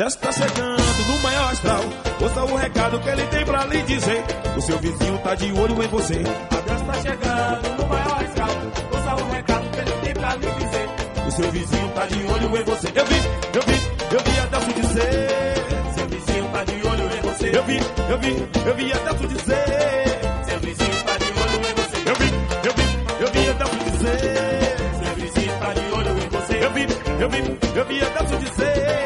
Desce tá chegando no maior astral. Ouça o recado que ele tem pra lhe dizer. O seu vizinho tá de olho em você. Adeus tá chegando no maior astral. Ouça o recado que ele tem pra lhe dizer. O seu vizinho tá de olho em você. Eu vi, eu vi, eu vi Adelso dizer. Seu vizinho tá de olho em você. Eu vi, eu vi, eu vi Adelso dizer. Seu vizinho tá de olho em você. Eu vi, eu vi, eu vi Adelso dizer. Seu vizinho tá de olho em você. Eu vi, eu vi, eu vi Adelso dizer.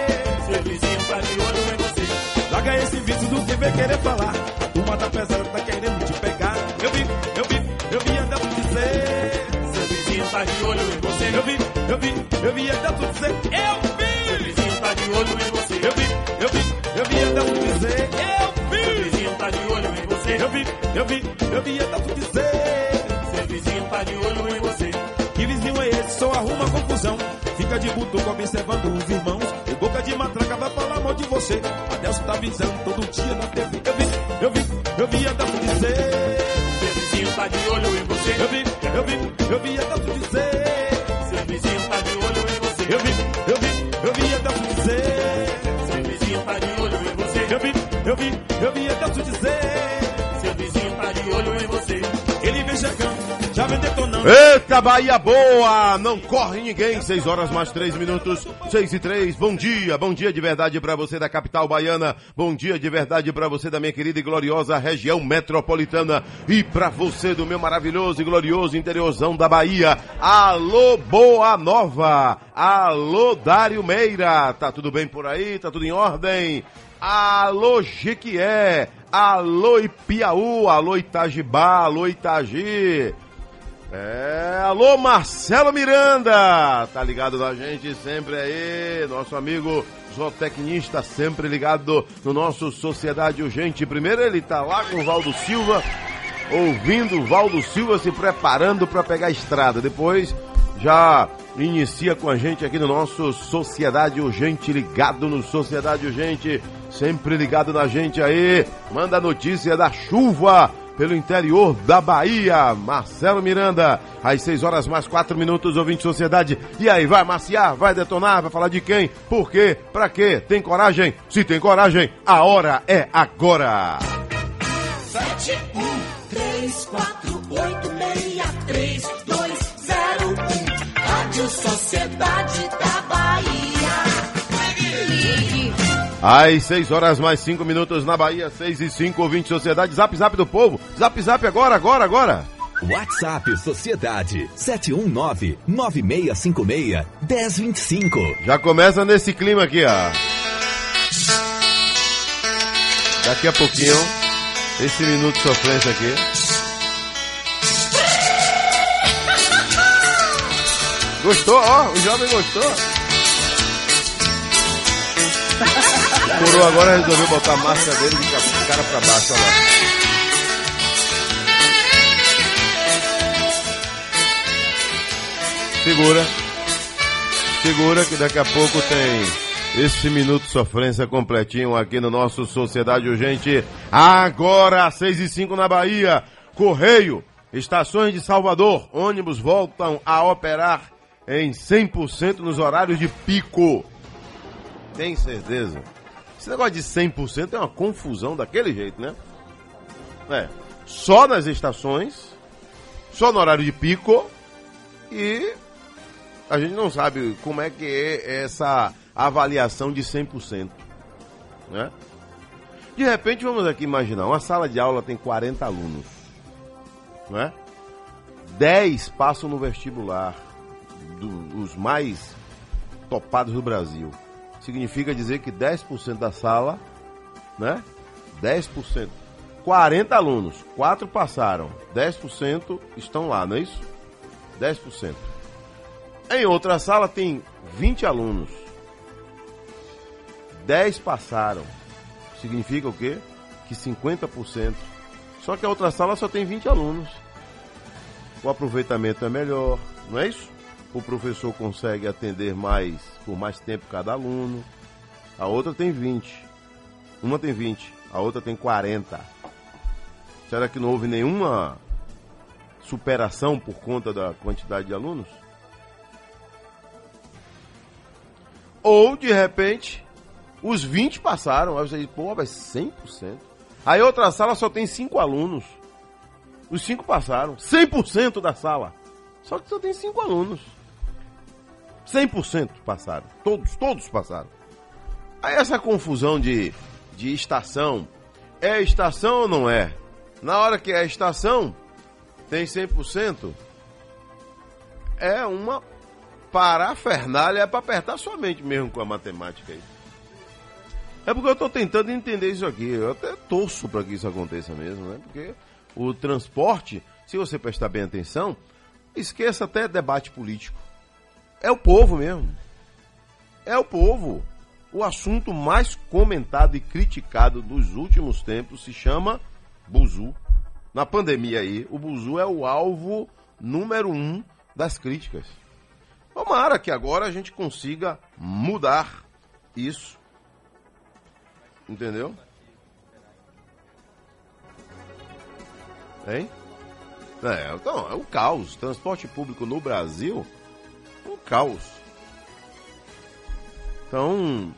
Vem querer falar. A turma tá pesada, tá querendo te pegar. Eu vi, eu vi, eu vi Adelso dizer. Seu vizinho tá de olho em você. Eu vi, eu vi, eu vi Adelso dizer. Eu Seu vi! vizinho tá de olho em você. Eu vi, eu vi, eu vi Adelso dizer. Eu Seu vi! vizinho tá de olho em você. Eu vi, eu vi, eu vi Adelso dizer. Seu vizinho tá de olho em você. Que vizinho é esse? Só arruma confusão. Fica de butuco observando os irmãos. O boca de matraca vai falar mal de você. Adelso tá avisando todo dia na TV. Eu vi, eu vi, eu vi Adelso dizer. Seu vizinho tá de olho em você. Eu vi, eu vi, eu vi Adelso dizer. Seu vizinho tá de olho em você. Eu vi, eu vi, eu vi Adelso dizer. Seu vizinho tá de olho em você. Eu vi, eu vi, eu vi Adelso dizer. Seu vizinho tá de olho em você. Ele vem chegando, já vem detonando. Eita, Bahia boa! Não corre ninguém. 6 horas mais 3 minutos. 6 e 3. Bom dia. Bom dia de verdade pra você da capital baiana. Bom dia de verdade pra você da minha querida e gloriosa região metropolitana. E pra você do meu maravilhoso e glorioso interiorzão da Bahia. Alô, Boa Nova. Alô, Dário Meira. Tá tudo bem por aí? Tá tudo em ordem? Alô, Jequié. Alô, Ipiaú. Alô, Itajibá. Alô, Itagi. É, alô Marcelo Miranda, tá ligado na gente sempre aí, nosso amigo zootecnista sempre ligado no nosso Sociedade Urgente. Primeiro ele tá lá com o Valdo Silva, ouvindo o Valdo Silva se preparando para pegar a estrada. Depois já inicia com a gente aqui no nosso Sociedade Urgente, ligado no Sociedade Urgente, sempre ligado na gente aí. Manda a notícia da chuva pelo interior da Bahia. Marcelo Miranda, às 6 horas mais 4 minutos, ouvinte Sociedade. E aí, vai maciar, vai detonar, vai falar de quem, por quê, pra quê? Tem coragem? Se tem coragem, a hora é agora. Sete, um, três, quatro, oito, meia, três, dois, zero, um. Rádio Sociedade Às 6 horas mais 5 minutos na Bahia, 6 e 5, ouvinte Sociedade. Zap Zap do povo. Zap Zap agora, agora, agora. WhatsApp Sociedade 719-9656-1025. Já começa nesse clima aqui, ó. Daqui a pouquinho, esse minuto de sofrência aqui. Gostou, ó, o jovem gostou. O agora resolveu botar a máscara dele de ca- cara pra baixo, olha lá. Segura. Segura que daqui a pouco tem esse minuto de sofrência completinho aqui no nosso Sociedade Urgente. Agora, 6 e 5 na Bahia. Correio, estações de Salvador, ônibus voltam a operar em 100% nos horários de pico. Tem certeza? Esse negócio de 100% é uma confusão daquele jeito, né? É, só nas estações, só no horário de pico e a gente não sabe como é que é essa avaliação de 100%. Né? De repente, vamos aqui imaginar, uma sala de aula tem 40 alunos. Né? 10 passam no vestibular, do- os mais topados do Brasil. Significa dizer que 10% da sala, né? 10%. 40 alunos, 4 passaram, 10% estão lá, não é isso? 10%. Em outra sala tem 20 alunos. 10 passaram. Significa o quê? Que 50%. Só que a outra sala só tem 20 alunos. O aproveitamento é melhor, não é isso? O professor consegue atender mais por mais tempo cada aluno. A outra tem 20. Uma tem 20, a outra tem 40. Será que não houve nenhuma superação por conta da quantidade de alunos? Ou, de repente, Os 20 passaram. Aí você diz, pô, vai 100%. Aí outra sala só tem 5 alunos. Os 5 passaram. 100% da sala. Só que só tem 5 alunos. 100% passaram. Todos, todos passaram. Aí essa confusão de, de estação. É estação ou não é? Na hora que é estação, tem 100%. É uma parafernália, é para apertar sua mente mesmo com a matemática aí. É porque eu estou tentando entender isso aqui. Eu até torço para que isso aconteça mesmo, né? Porque o transporte, se você prestar bem atenção, esqueça até debate político. É o povo mesmo. É o povo. O assunto mais comentado e criticado dos últimos tempos se chama Buzu. Na pandemia aí, o Buzu é o alvo número um das críticas. Tomara que agora a gente consiga mudar isso. Entendeu? Hein? É, então, é um caos. Transporte público no Brasil, caos. Então,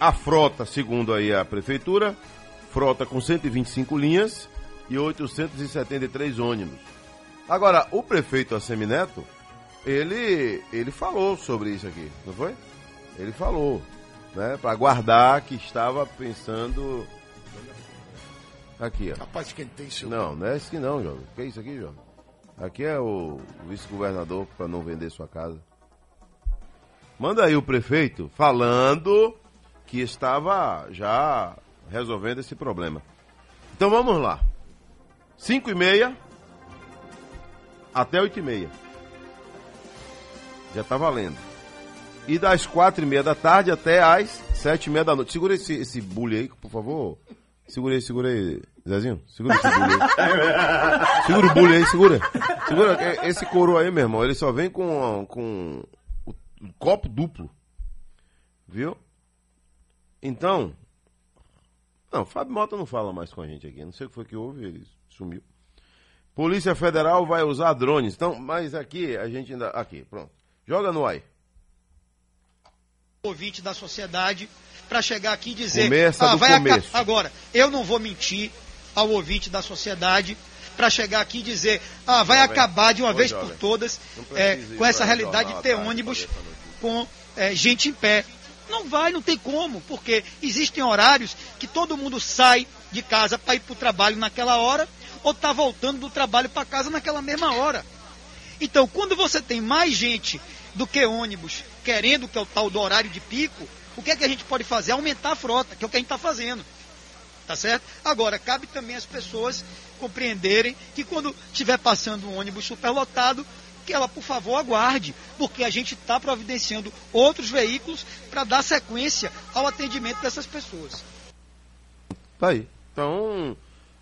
a frota, segundo aí a prefeitura, frota com 125 linhas e 873 ônibus. Agora, o prefeito Assemineto, ele, ele falou sobre isso aqui, não foi? Ele falou, né, para guardar que estava pensando aqui, ó. Rapaz, quem tem seu. Não, não é esse aqui não, jovem. Que é isso aqui, jovem? Aqui é o vice-governador para não vender sua casa. Manda aí o prefeito falando que estava já resolvendo esse problema. Então vamos lá. 5 e meia até 8 e meia. Já tá valendo. E das quatro e meia da tarde até às sete e meia da noite. Segura esse, esse bully aí, por favor. Segura aí, segura aí, Zezinho. Segura esse bully aí. Segura o bully aí, segura. Segura esse coroa aí, meu irmão. Ele só vem com, com o, copo duplo. Viu? Então. Não, Fábio Mota não fala mais com a gente aqui. Não sei o que foi que houve, ele sumiu. Polícia Federal vai usar drones. Então, mas aqui a gente ainda. Aqui, pronto. Joga no ar. ouvinte da sociedade para chegar aqui e dizer Começa ah, do vai começo. agora eu não vou mentir ao ouvinte da sociedade para chegar aqui e dizer ah vai Jovem. acabar de uma vez jovem. por todas é, com essa realidade jornal de ter ônibus essa notícia. com é, gente em pé não vai não tem como porque existem horários que todo mundo sai de casa para ir para o trabalho naquela hora ou está voltando do trabalho para casa naquela mesma hora então, quando você tem mais gente do que ônibus querendo que é o tal do horário de pico, o que é que a gente pode fazer? Aumentar a frota, que é o que a gente está fazendo. Tá certo? Agora, cabe também às pessoas compreenderem que quando estiver passando um ônibus superlotado, que ela, por favor, aguarde, porque a gente está providenciando outros veículos para dar sequência ao atendimento dessas pessoas. Tá aí. Então,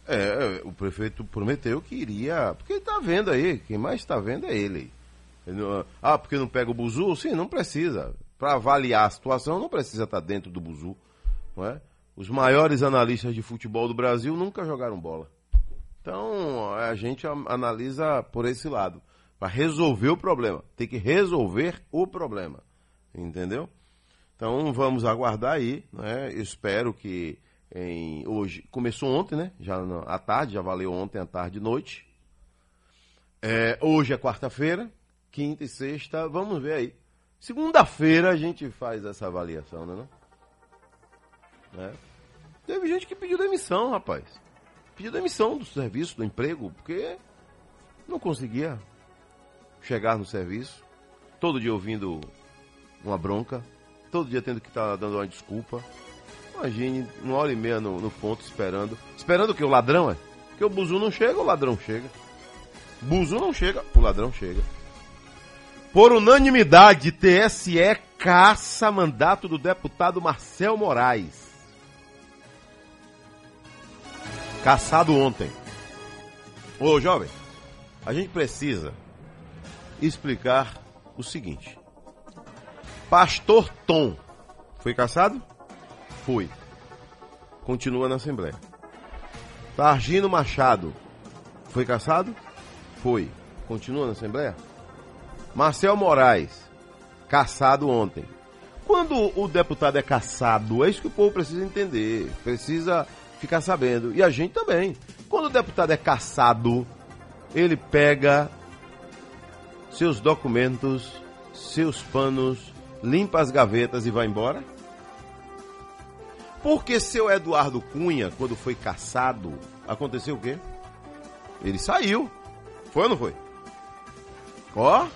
é, o prefeito prometeu que iria. Porque ele tá vendo aí. Quem mais está vendo é ele. Ele não- ah, porque não pega o buzu? Sim, não precisa. Para avaliar a situação, não precisa estar dentro do buzu. Não é? Os maiores analistas de futebol do Brasil nunca jogaram bola. Então, a gente analisa por esse lado. Para resolver o problema. Tem que resolver o problema. Entendeu? Então vamos aguardar aí, né? Espero que em, hoje começou ontem, né? Já à tarde, já valeu ontem à tarde e noite. É, hoje é quarta-feira, quinta e sexta, vamos ver aí. Segunda-feira a gente faz essa avaliação, né? Não? Né? Teve gente que pediu demissão, rapaz. Pediu demissão do serviço, do emprego, porque não conseguia chegar no serviço. Todo dia ouvindo uma bronca, todo dia tendo que estar dando uma desculpa. Imagine, uma hora e meia no, no ponto esperando. Esperando que o ladrão é? Porque o buzu não chega, o ladrão chega. Buzu não chega, o ladrão chega. Por unanimidade, TSE caça mandato do deputado Marcel Moraes. Caçado ontem. Ô, jovem, a gente precisa explicar o seguinte. Pastor Tom foi caçado? Foi. Continua na Assembleia. Targino Machado foi caçado? Foi. Continua na Assembleia? Marcel Moraes, caçado ontem. Quando o deputado é caçado, é isso que o povo precisa entender, precisa ficar sabendo. E a gente também. Quando o deputado é caçado, ele pega seus documentos, seus panos, limpa as gavetas e vai embora? Porque seu Eduardo Cunha, quando foi caçado, aconteceu o quê? Ele saiu. Foi ou não foi? Ó.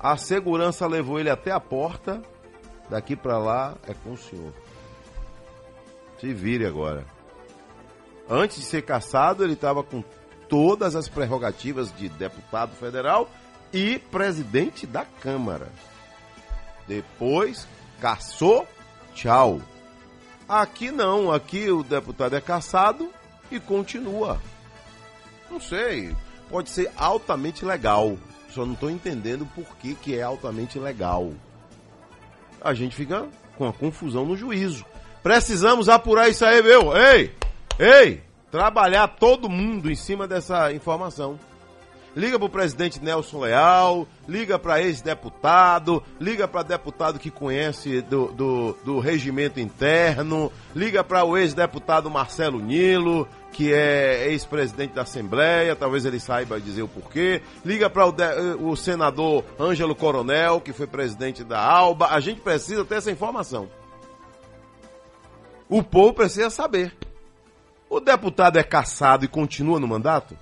A segurança levou ele até a porta. Daqui para lá é com o senhor. Se vire agora. Antes de ser caçado, ele estava com todas as prerrogativas de deputado federal e presidente da Câmara. Depois, caçou, tchau. Aqui não, aqui o deputado é caçado e continua. Não sei, pode ser altamente legal. Só não estou entendendo por que, que é altamente legal. A gente fica com a confusão no juízo. Precisamos apurar isso aí, meu. Ei, ei, trabalhar todo mundo em cima dessa informação. Liga para o presidente Nelson Leal, liga para ex-deputado, liga para deputado que conhece do, do, do regimento interno, liga para o ex-deputado Marcelo Nilo, que é ex-presidente da Assembleia, talvez ele saiba dizer o porquê. Liga para o, o, senador Ângelo Coronel, que foi presidente da ALBA. A gente precisa ter essa informação. O povo precisa saber. O deputado é caçado e continua no mandato?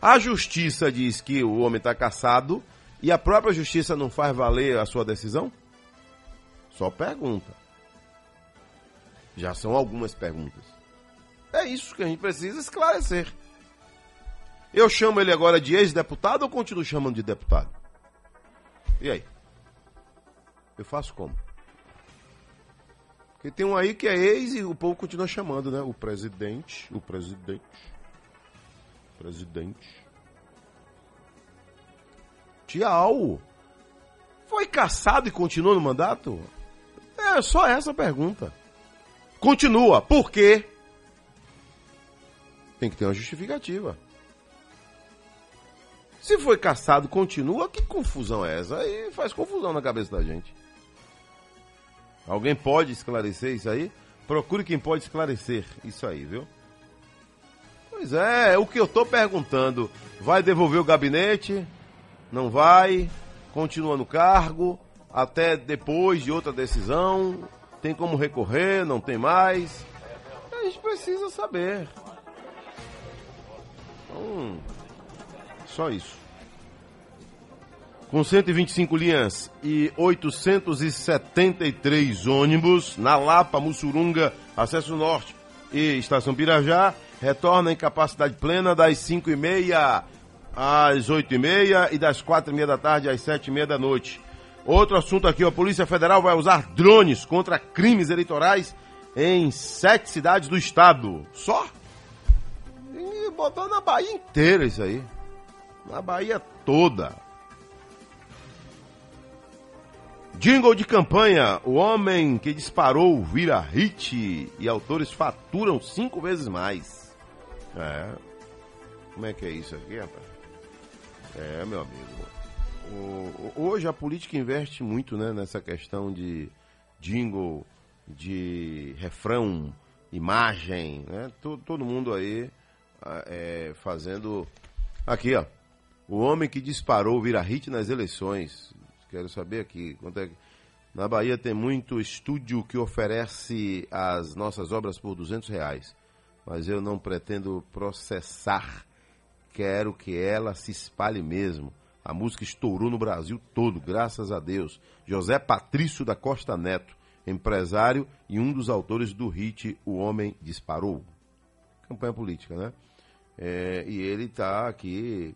A justiça diz que o homem está caçado e a própria justiça não faz valer a sua decisão? Só pergunta. Já são algumas perguntas. É isso que a gente precisa esclarecer. Eu chamo ele agora de ex-deputado ou continuo chamando de deputado? E aí? Eu faço como? Porque tem um aí que é ex e o povo continua chamando, né? O presidente, o presidente. Presidente. Tchau. Foi caçado e continua no mandato? É só essa pergunta. Continua. Por quê? Tem que ter uma justificativa. Se foi caçado, continua, que confusão é essa? Aí faz confusão na cabeça da gente. Alguém pode esclarecer isso aí? Procure quem pode esclarecer isso aí, viu? Pois é, o que eu tô perguntando. Vai devolver o gabinete? Não vai? Continua no cargo? Até depois de outra decisão? Tem como recorrer? Não tem mais? A gente precisa saber. Então, só isso. Com 125 linhas e 873 ônibus na Lapa, Mussurunga, Acesso Norte e Estação Pirajá, retorna em capacidade plena das 5 e meia às 8 e das 4 e meia da tarde às 7 e meia da noite. Outro assunto aqui, a Polícia Federal vai usar drones contra crimes eleitorais em sete cidades do estado. Só? E botou na Bahia inteira isso aí. Na Bahia toda. Jingle de campanha: O homem que disparou vira hit e autores faturam cinco vezes mais. É. Como é que é isso aqui, rapaz? É, meu amigo. O, hoje a política investe muito né, nessa questão de jingle, de refrão, imagem, né? Todo, todo mundo aí é, fazendo. Aqui, ó. O homem que disparou vira hit nas eleições. Quero saber aqui quanto é que. Na Bahia tem muito estúdio que oferece as nossas obras por 200 reais mas eu não pretendo processar. Quero que ela se espalhe mesmo. A música estourou no Brasil todo, graças a Deus. José Patrício da Costa Neto, empresário e um dos autores do hit O Homem Disparou. Campanha política, né? É, e ele está aqui,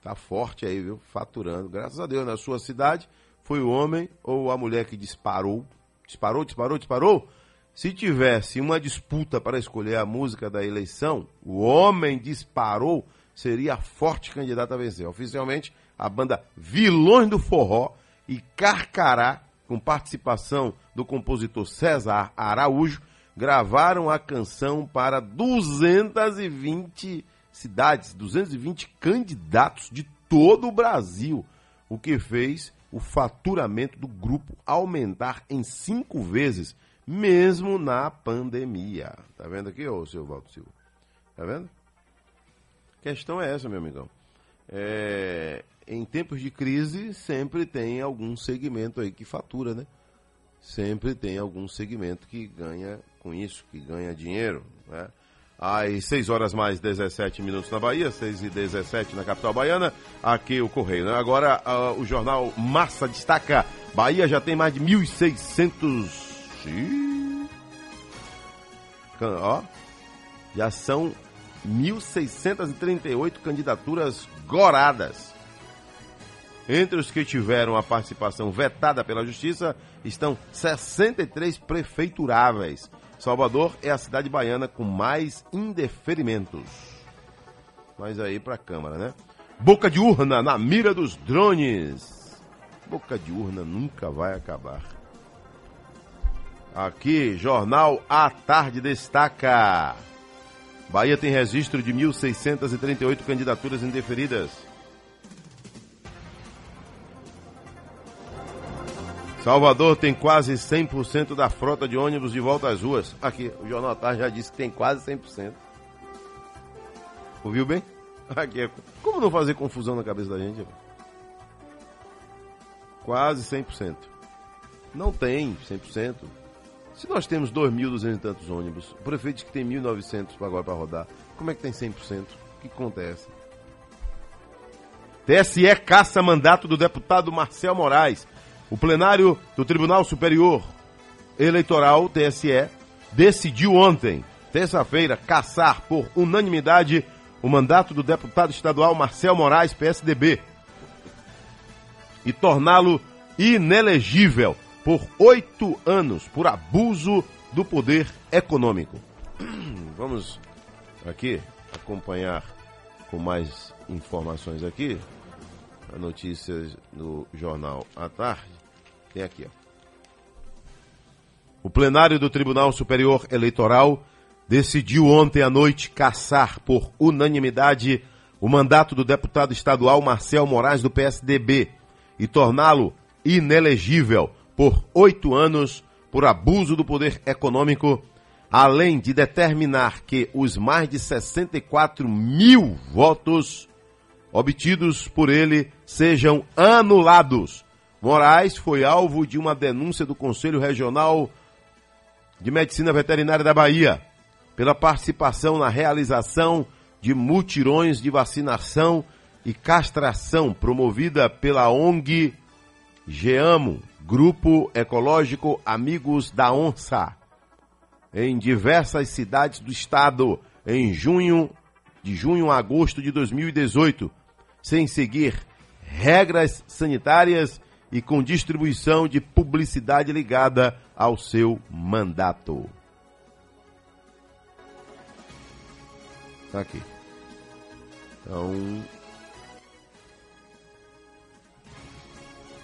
está forte aí, viu? Faturando. Graças a Deus, na sua cidade, foi o homem ou a mulher que disparou? Disparou, disparou, disparou? Se tivesse uma disputa para escolher a música da eleição, o homem disparou seria a forte candidata a vencer. Oficialmente, a banda Vilões do Forró e Carcará, com participação do compositor César Araújo, gravaram a canção para 220 cidades, 220 candidatos de todo o Brasil, o que fez o faturamento do grupo aumentar em cinco vezes, mesmo na pandemia. Tá vendo aqui, ô seu Valdo Silva? Tá vendo? A questão é essa, meu amigão. É, em tempos de crise, sempre tem algum segmento aí que fatura, né? Sempre tem algum segmento que ganha com isso, que ganha dinheiro, né? Às 6 horas mais 17 minutos na Bahia, 6 e 17 na capital baiana, aqui o Correio. Né? Agora uh, o jornal Massa destaca: Bahia já tem mais de 1.600. Ih. Can- Ó, já são 1.638 candidaturas goradas. Entre os que tiveram a participação vetada pela Justiça estão 63 prefeituráveis. Salvador é a cidade baiana com mais indeferimentos. Mas aí para a Câmara, né? Boca de urna na mira dos drones. Boca de urna nunca vai acabar. Aqui, Jornal à Tarde destaca. Bahia tem registro de 1.638 candidaturas indeferidas. Salvador tem quase 100% da frota de ônibus de volta às ruas. Aqui, o Jornal Tarde já disse que tem quase 100%. Ouviu bem? Aqui, é- como não fazer confusão na cabeça da gente? Quase 100%. Não tem 100%. Se nós temos 2.200 e tantos ônibus, o prefeito diz que tem 1.900 agora para rodar, como é que tem 100%? Que conta é? TSE caça mandato do deputado Marcel Moraes. O plenário do Tribunal Superior Eleitoral, TSE, decidiu ontem, terça-feira, caçar por unanimidade o mandato do deputado estadual Marcel Moraes, PSDB, e torná-lo inelegível por oito anos por abuso do poder econômico. Vamos aqui acompanhar com mais informações aqui a notícias do jornal à tarde. Tem aqui, ó. O plenário do Tribunal Superior Eleitoral decidiu ontem à noite caçar por unanimidade o mandato do deputado estadual Marcel Moraes do PSDB e torná-lo inelegível por oito anos por abuso do poder econômico, além de determinar que os mais de 64 mil votos obtidos por ele sejam anulados. Moraes foi alvo de uma denúncia do Conselho Regional de Medicina Veterinária da Bahia pela participação na realização de mutirões de vacinação e castração promovida pela ONG GEAMO, Grupo Ecológico Amigos da Onça, em diversas cidades do estado em junho de junho a agosto de 2018, sem seguir regras sanitárias e com distribuição de publicidade ligada ao seu mandato. Tá aqui. Então,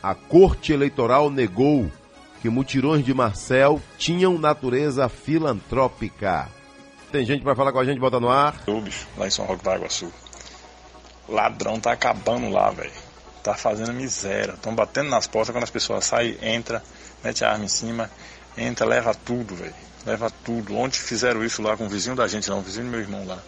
a Corte Eleitoral negou que mutirões de Marcel tinham natureza filantrópica. Tem gente para falar com a gente, bota no ar. Ô, bicho, lá em São Roque do Iguaçu. O ladrão tá acabando lá, velho. Tá fazendo miséria. Estão batendo nas portas quando as pessoas saem, entra, mete a arma em cima, entra, leva tudo, velho. Leva tudo. Ontem fizeram isso lá com o vizinho da gente lá, um vizinho do meu irmão lá.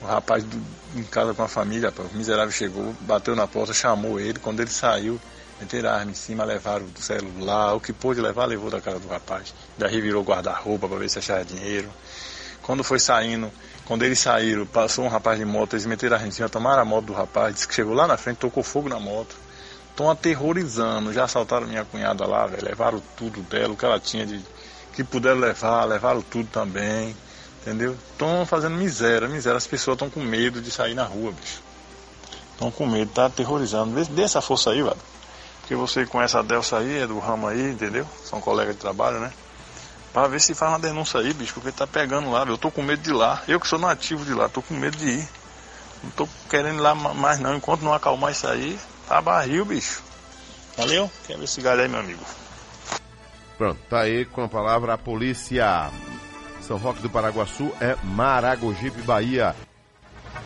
O rapaz do- em casa com a família, rapaz, o miserável chegou, bateu na porta, chamou ele. Quando ele saiu, meteram a arma em cima, levaram o celular, o que pôde levar, levou da casa do rapaz. Daí virou guarda-roupa para ver se achava dinheiro. Quando foi saindo, quando eles saíram, passou um rapaz de moto, eles meteram a cima, tomaram a moto do rapaz, disse que chegou lá na frente, tocou fogo na moto. Estão aterrorizando, já assaltaram minha cunhada lá, velho, levaram tudo dela, o que ela tinha de. que puderam levar, levaram tudo também. Entendeu? Estão fazendo miséria, miséria. As pessoas estão com medo de sair na rua, bicho. Estão com medo, tá aterrorizando. Dê essa força aí, velho. Porque você conhece a Delsa aí, é do ramo aí, entendeu? São colegas de trabalho, né? Pra ver se faz uma denúncia aí, bicho, porque tá pegando lá. Eu tô com medo de ir lá. Eu que sou nativo de lá, tô com medo de ir. Não tô querendo ir lá ma- mais não. Enquanto não acalmar isso aí, tá barril, bicho. Valeu? Quer ver esse galho aí, meu amigo? Pronto, tá aí com a palavra a polícia. São Roque do Paraguaçu é Maragogipe, Bahia.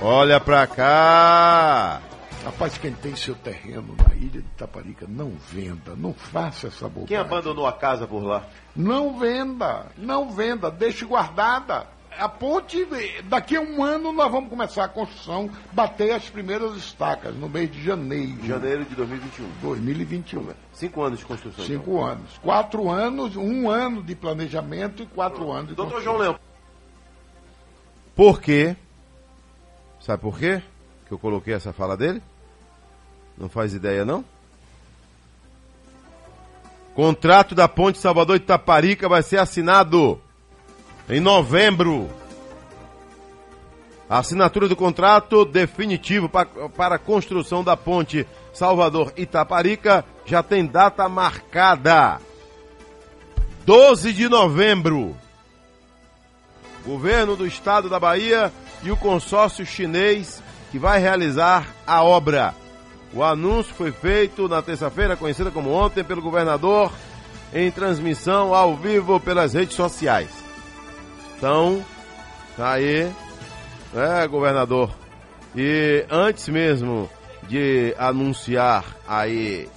Olha pra cá! Rapaz, quem tem seu terreno na ilha de Taparica, não venda, não faça essa bobagem. Quem abandonou a casa por lá? Não venda, não venda, deixe guardada. A ponte, daqui a um ano nós vamos começar a construção, bater as primeiras estacas no mês de janeiro. Janeiro de 2021. 2021. Cinco anos de construção. então. Cinco anos. Quatro anos, um ano de planejamento e quatro anos de Doutor. João Leão. Por quê? Sabe por quê que eu coloquei essa fala dele? Não faz ideia, não? Contrato da Ponte Salvador Itaparica vai ser assinado em novembro. A assinatura do contrato definitivo pa- para a construção da ponte Salvador Itaparica já tem data marcada. 12 de novembro. Governo do Estado da Bahia e o consórcio chinês que vai realizar a obra. O anúncio foi feito na terça-feira, conhecida como ontem, pelo governador, em transmissão ao vivo pelas redes sociais. Então, tá aí, né, governador? E antes mesmo de anunciar aí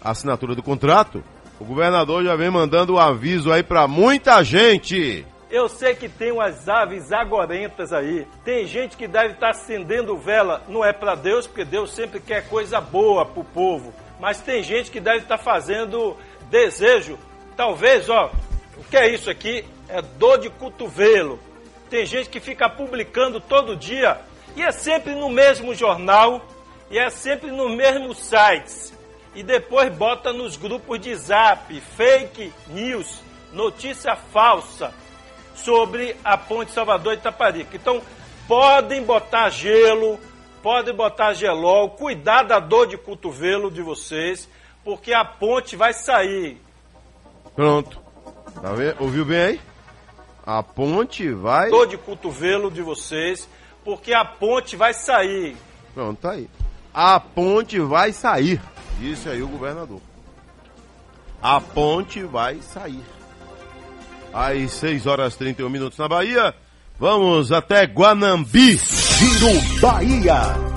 a assinatura do contrato, o governador já vem mandando um aviso aí pra muita gente. Eu sei que tem umas aves agorentas aí. Tem gente que deve estar acendendo vela, não é para Deus, porque Deus sempre quer coisa boa pro povo. Mas tem gente que deve estar fazendo desejo. Talvez, ó, o que é isso aqui? É dor de cotovelo. Tem gente que fica publicando todo dia e é sempre no mesmo jornal e é sempre nos mesmos sites. E depois bota nos grupos de zap, fake news, notícia falsa sobre a ponte Salvador Itaparica. Então, podem botar gelo, podem botar gelol, cuidar da dor de cotovelo de vocês, porque a ponte vai sair. Pronto. Tá vendo? Ouviu bem aí? A ponte vai. Dor de cotovelo de vocês, porque a ponte vai sair. Pronto, tá aí. A ponte vai sair. Disse aí o governador. A ponte vai sair. Às 6 horas e 31 minutos na Bahia. Vamos até Guanambi. Giro Bahia.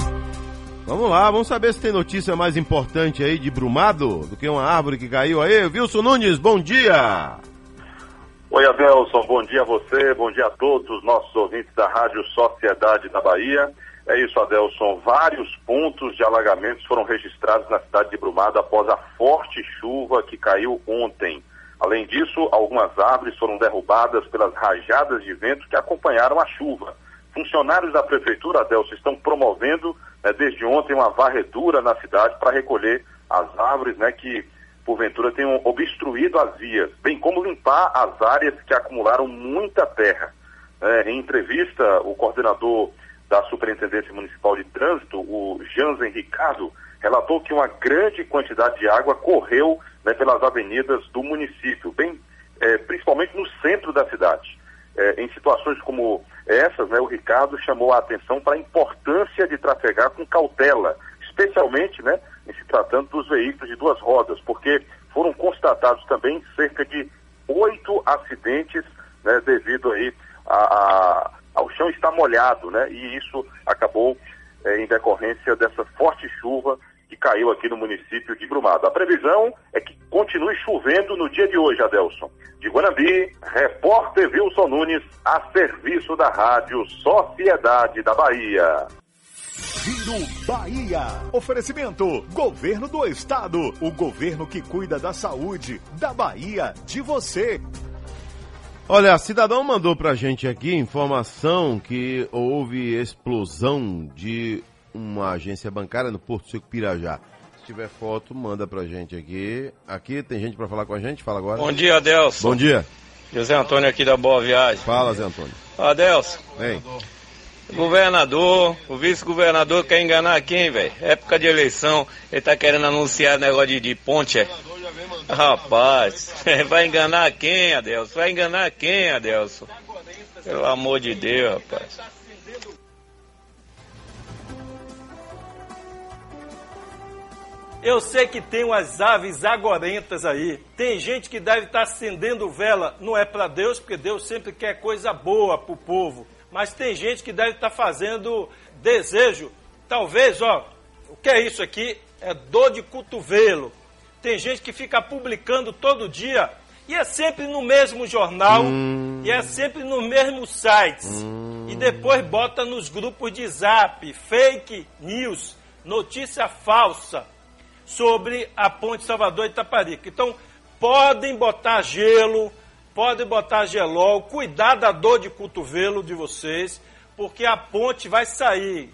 Vamos lá, vamos saber se tem notícia mais importante aí de Brumado do que uma árvore que caiu aí. Wilson Nunes, bom dia. Oi, Adelson, bom dia a você, bom dia a todos os nossos ouvintes da Rádio Sociedade da Bahia. É isso, Adelson, vários pontos de alagamentos foram registrados na cidade de Brumado após a forte chuva que caiu ontem. Além disso, algumas árvores foram derrubadas pelas rajadas de vento que acompanharam a chuva. Funcionários da prefeitura, Adelson, estão promovendo né, desde ontem uma varredura na cidade para recolher as árvores né, que porventura tenham obstruído as vias, bem como limpar as áreas que acumularam muita terra. É, em entrevista, o coordenador da Superintendência Municipal de Trânsito, o Jansen Ricardo, relatou que uma grande quantidade de água correu né, pelas avenidas do município, bem, é, principalmente no centro da cidade. É, em situações como essas, né, o Ricardo chamou a atenção para a importância de trafegar com cautela, especialmente né, em se tratando dos veículos de duas rodas, porque foram constatados também cerca de oito acidentes né, devido aí a, a, ao chão estar molhado, né, e isso acabou é, em decorrência dessa forte chuva que caiu aqui no município de Brumado. A previsão é que continue chovendo no dia de hoje, Adelson. De Guanambi, repórter Wilson Nunes, a serviço da Rádio Sociedade da Bahia. Giro Bahia. Oferecimento: Governo do Estado. O governo que cuida da saúde da Bahia, de você. Olha, a cidadão mandou pra gente aqui informação que houve explosão de uma agência bancária no Porto Seco Pirajá. Se tiver foto, manda pra gente aqui. Aqui tem gente pra falar com a gente? Fala agora. Bom dia, Adelson. Bom dia. José Antônio aqui da Boa Viagem. Fala, Zé Antônio. Adelson, Vem. governador, o vice-governador quer enganar quem, velho? Época de eleição, ele tá querendo anunciar negócio de, de ponte, é? Rapaz, vai enganar quem, Adelson? Vai enganar quem, Adelson? Pelo amor de Deus, rapaz. Eu sei que tem umas aves agorentas aí. Tem gente que deve estar acendendo vela, não é para Deus, porque Deus sempre quer coisa boa pro povo. Mas tem gente que deve estar fazendo desejo. Talvez, ó, o que é isso aqui? É dor de cotovelo. Tem gente que fica publicando todo dia e é sempre no mesmo jornal e é sempre no mesmo sites. E depois bota nos grupos de zap, fake news, notícia falsa sobre a ponte Salvador Itaparica. Então, podem botar gelo, podem botar gelol, cuidar da dor de cotovelo de vocês, porque a ponte vai sair.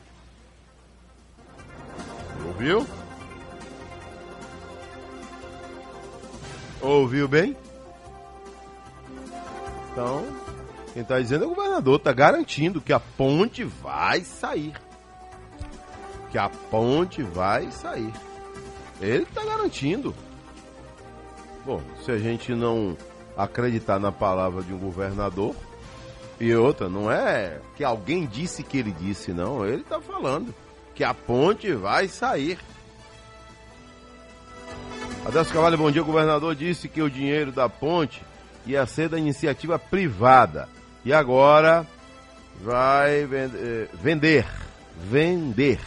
Ouviu? Ouviu bem? Então, quem está dizendo é o governador, está garantindo que a ponte vai sair. Que a ponte vai sair. Ele está garantindo. Bom, se a gente não acreditar na palavra de um governador, e outra, não é que alguém disse que ele disse, não. Ele está falando que a ponte vai sair. Adelso Cavalho, bom dia. O governador disse que o dinheiro da ponte ia ser da iniciativa privada. E agora vai vender, vender, vender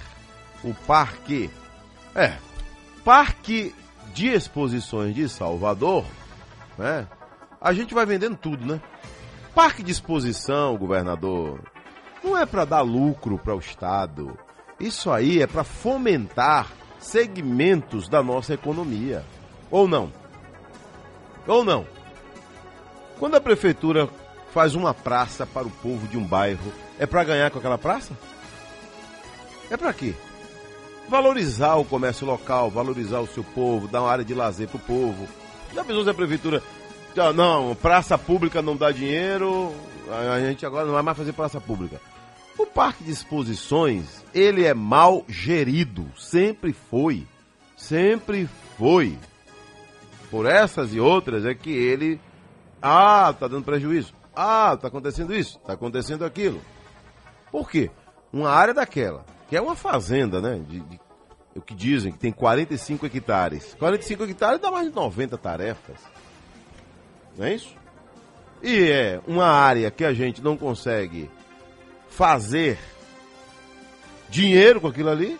o parque. É, Parque de Exposições de Salvador, né? A gente vai vendendo tudo, né? Parque de exposição, governador, não é para dar lucro para o Estado. Isso aí é para fomentar segmentos da nossa economia. Ou não? Ou não? Quando a prefeitura faz uma praça para o povo de um bairro, é para ganhar com aquela praça? É para quê? Valorizar o comércio local, valorizar o seu povo, dar uma área de lazer para o povo. Já pensou se a prefeitura. Não, praça pública não dá dinheiro, a gente agora não vai mais fazer praça pública. O parque de exposições, ele é mal gerido, sempre foi. Sempre foi. Por essas e outras é que ele ah, tá dando prejuízo. Ah, tá acontecendo isso, tá acontecendo aquilo. Por quê? Uma área daquela, que é uma fazenda, né? De, de, o que dizem que tem 45 hectares. 45 hectares dá mais de 90 tarefas. Não é isso? E é uma área que a gente não consegue fazer dinheiro com aquilo ali.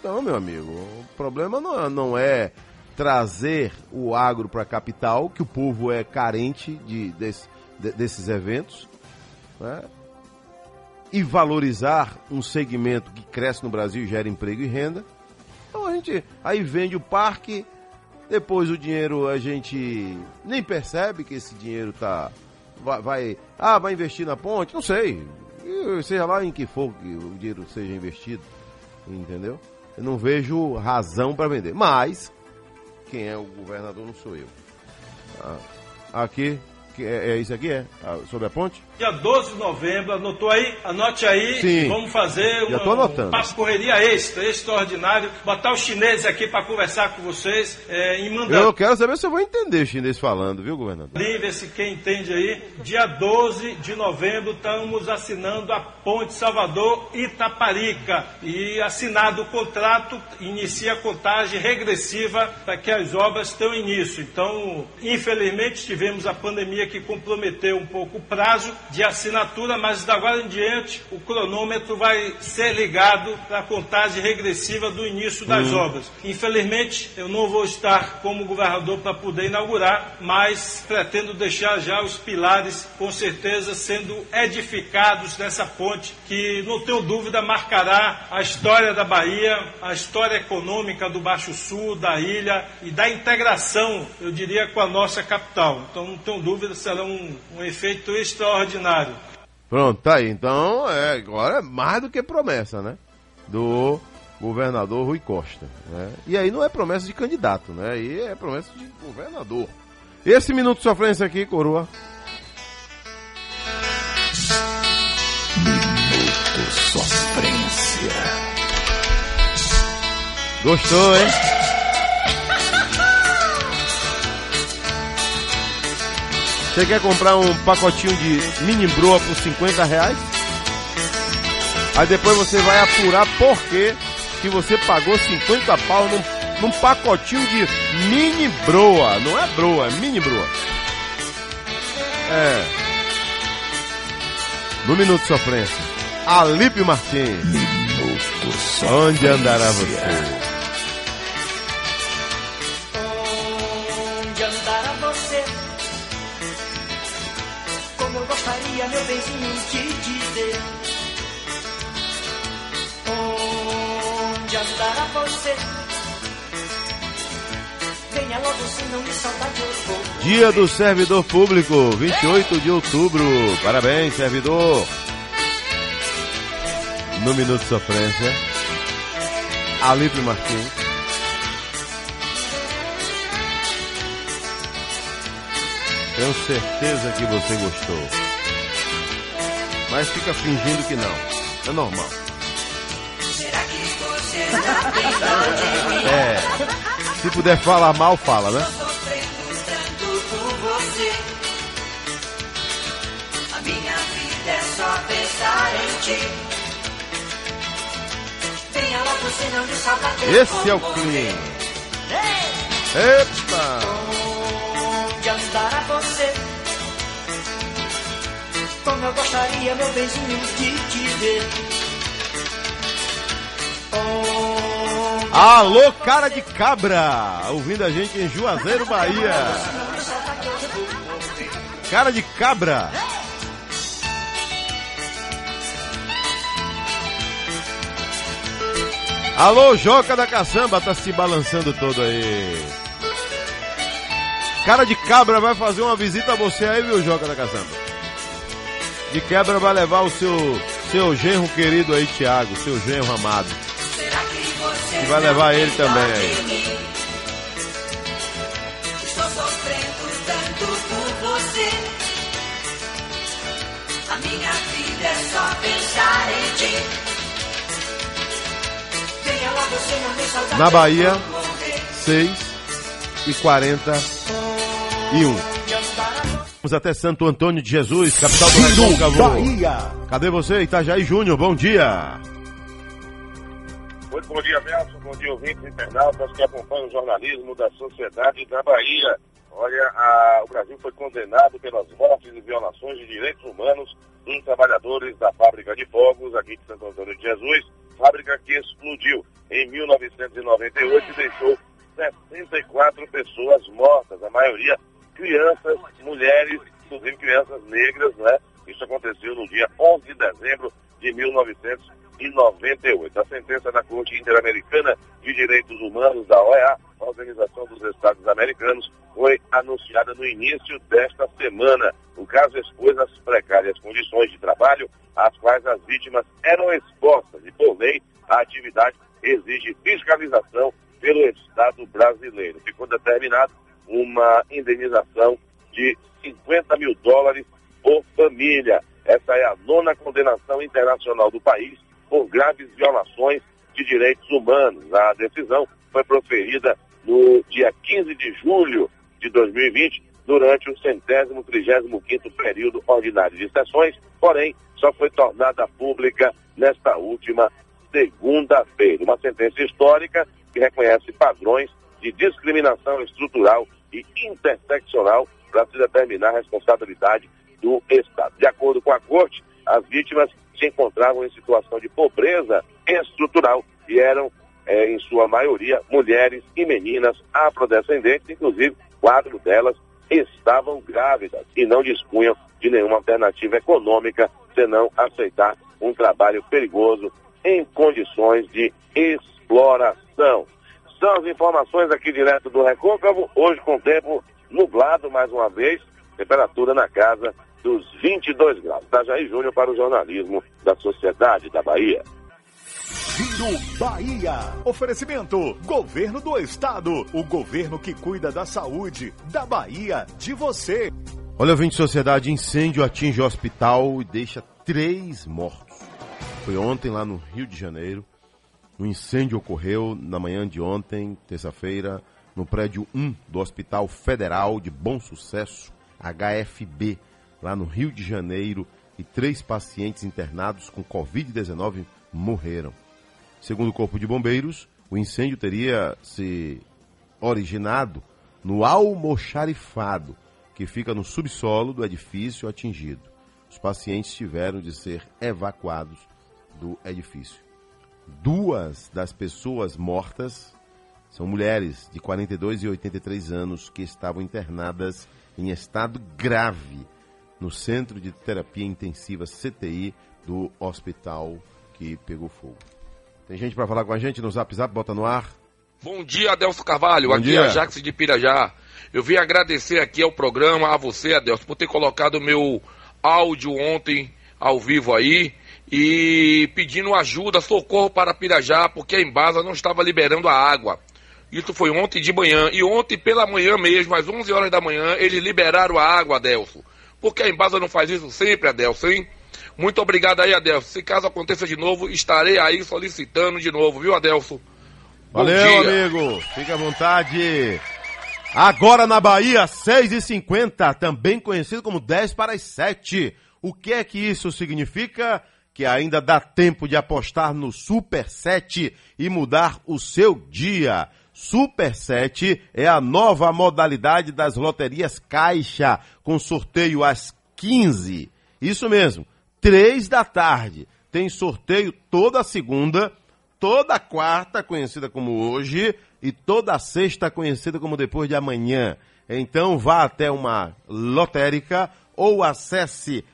Então, meu amigo, o problema não, não é trazer o agro para a capital, que o povo é carente de, desse, de, desses eventos, né? E valorizar um segmento que cresce no Brasil gera emprego e renda. Então a gente aí vende o parque, depois o dinheiro a gente nem percebe que esse dinheiro tá vai, vai ah vai investir na ponte, não sei, seja lá em que for que o dinheiro seja investido, entendeu? Eu não vejo razão para vender, mas quem é o governador não sou eu. Ah, aqui, é, é, isso aqui é? Ah, sobre a ponte? Dia 12 de novembro, anotou aí? Anote aí. Sim. Vamos fazer Já uma, tô anotando. um passo correria extra, extraordinário. Botar os chineses aqui para conversar com vocês é, e mandar. Eu quero saber se eu vou entender o chinês falando, viu, governador? Livre, se quem entende aí. Dia 12 de novembro, estamos assinando a Ponte Salvador Itaparica. E assinado o contrato, inicia a contagem regressiva para que as obras tenham início. Então, infelizmente, tivemos a pandemia que comprometeu um pouco o prazo de assinatura, mas da agora em diante o cronômetro vai ser ligado para a contagem regressiva do início das Hum. obras. Infelizmente, eu não vou estar como governador para poder inaugurar, mas pretendo deixar já os pilares, com certeza, sendo edificados nessa ponte, que não tenho dúvida marcará a história da Bahia, a história econômica do Baixo Sul, da ilha e da integração, eu diria, com a nossa capital. Então, não tenho dúvida, será um, um efeito extraordinário. Pronto, tá aí. Então, é, agora é mais do que promessa, né? Do governador Rui Costa. Né? E aí não é promessa de candidato, né? Aí é promessa de governador. Esse minuto de sofrência aqui, coroa. Sofrência. Gostou, hein? Você quer comprar um pacotinho de mini broa por 50 reais? Aí depois você vai apurar por que que você pagou 50 pau num, num pacotinho de mini broa. Não é broa, é mini broa. É. No Minuto de Sofrência. Alípio Martins. Minuto Onde andará você? Benzinho, de dizer. Onde andará você? Venha logo, senão de saudade eu vou. Dia do Servidor Público, 28 de outubro. Parabéns, servidor. No Minuto de Sofrência, Alipe Martins. Tenho certeza que você gostou. Mas fica fingindo que não. É normal. Será que você? É. Se puder falar mal, fala, né? Sofrendo tanto por você. A Como eu gostaria, meu benzinho, de te ver. Alô, cara de cabra! Ouvindo a gente em Juazeiro, Bahia. Cara de cabra! Alô, Joca da Caçamba, tá se balançando todo aí. Cara de cabra vai fazer uma visita a você aí, viu, Joca da Caçamba? De quebra vai levar o seu, seu genro querido aí, Thiago, seu genro amado. será que você E vai levar ele também dó aí. Estou sofrendo tanto por você. A minha vida é só pensar em ti. Venha logo, saudade Na Bahia, vou morrer. 6 e 41. Vamos até Santo Antônio de Jesus, capital do Recôncavo. Bahia. Cadê você, Itajaí Júnior? Bom dia. Muito bom dia, Nelson. Bom dia, ouvintes internautas que acompanham o jornalismo da sociedade da Bahia. Olha, a- o Brasil foi condenado pelas mortes e violações de direitos humanos dos trabalhadores da fábrica de fogos aqui de Santo Antônio de Jesus, fábrica que explodiu em 1998 e deixou 64 pessoas mortas, a maioria crianças, mulheres, inclusive crianças negras, né? Isso aconteceu no dia 11 de dezembro de 1998. A sentença da Corte Interamericana de Direitos Humanos, da OEA, Organização dos Estados Americanos, foi anunciada no início desta semana. O caso expôs as precárias condições de trabalho às quais as vítimas eram expostas e, por lei, a atividade exige fiscalização pelo Estado brasileiro. Ficou determinado uma indenização de 50 mil dólares por família. Essa é a nona condenação internacional do país por graves violações de direitos humanos. A decisão foi proferida no dia 15 de julho de 2020, durante o centésimo trigésimo quinto período ordinário de sessões, porém só foi tornada pública nesta última segunda-feira. Uma sentença histórica que reconhece padrões de discriminação estrutural e interseccional para se determinar a responsabilidade do Estado. De acordo com a Corte, as vítimas se encontravam em situação de pobreza estrutural e eram, eh, em sua maioria, mulheres e meninas afrodescendentes, inclusive quatro delas estavam grávidas e não dispunham de nenhuma alternativa econômica senão aceitar um trabalho perigoso em condições de exploração. São as informações aqui direto do Recôncavo, hoje com tempo nublado mais uma vez, temperatura na casa dos 22 graus. Itajaí Júnior para o jornalismo da Sociedade da Bahia. Giro Bahia. Oferecimento: Governo do Estado. O governo que cuida da saúde da Bahia, de você. Olha, ouvinte sociedade, incêndio atinge o hospital e deixa três mortos. Foi ontem lá no Rio de Janeiro. O incêndio ocorreu na manhã de ontem, terça-feira, no prédio 1 do Hospital Federal de Bom Sucesso, HFB, lá no Rio de Janeiro, e três pacientes internados com Covid-19 morreram. Segundo o Corpo de Bombeiros, o incêndio teria se originado no almoxarifado, que fica no subsolo do edifício atingido. Os pacientes tiveram de ser evacuados do edifício. Duas das pessoas mortas são mulheres de 42 e 83 anos que estavam internadas em estado grave no Centro de Terapia Intensiva CTI do hospital que pegou fogo. Tem gente para falar com a gente no Zap Zap, bota no ar. Bom dia, Adelso Carvalho. Bom aqui dia. é a Jax de Pirajá. Eu vim agradecer aqui ao programa, a você, Adelso, por ter colocado o meu áudio ontem ao vivo aí e pedindo ajuda, socorro para Pirajá, porque a Embasa não estava liberando a água. Isso foi ontem de manhã. E ontem pela manhã mesmo, às 11 horas da manhã, eles liberaram a água, Adelso. Porque a Embasa não faz isso sempre, Adelso, hein? Muito obrigado aí, Adelso. Se caso aconteça de novo, estarei aí solicitando de novo, viu, Adelso? Valeu, amigo. Fica à vontade. Agora na Bahia, 6h50, também conhecido como 10 para as 7. O que é que isso significa? Que ainda dá tempo de apostar no Super 7 e mudar o seu dia. Super 7 é a nova modalidade das loterias Caixa, com sorteio às 15. Isso mesmo, 3 da tarde. Tem sorteio toda segunda, toda quarta, conhecida como hoje, e toda sexta, conhecida como depois de amanhã. Então vá até uma lotérica ou acesse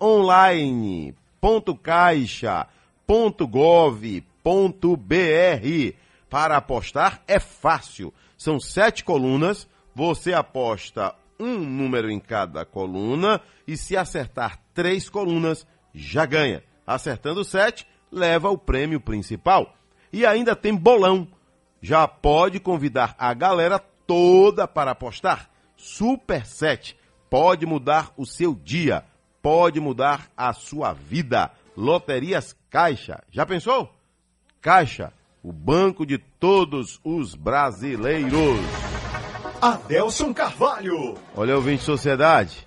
loterias.caixa.gov.br. Para apostar é fácil. São sete colunas, você aposta um número em cada coluna e se acertar três colunas, já ganha. Acertando sete, leva o prêmio principal. E ainda tem bolão. Já pode convidar a galera toda para apostar. Super 7 pode mudar o seu dia, pode mudar a sua vida. Loterias Caixa. Já pensou? Caixa, o banco de todos os brasileiros. Adelson Carvalho. Olha, ouvinte Sociedade,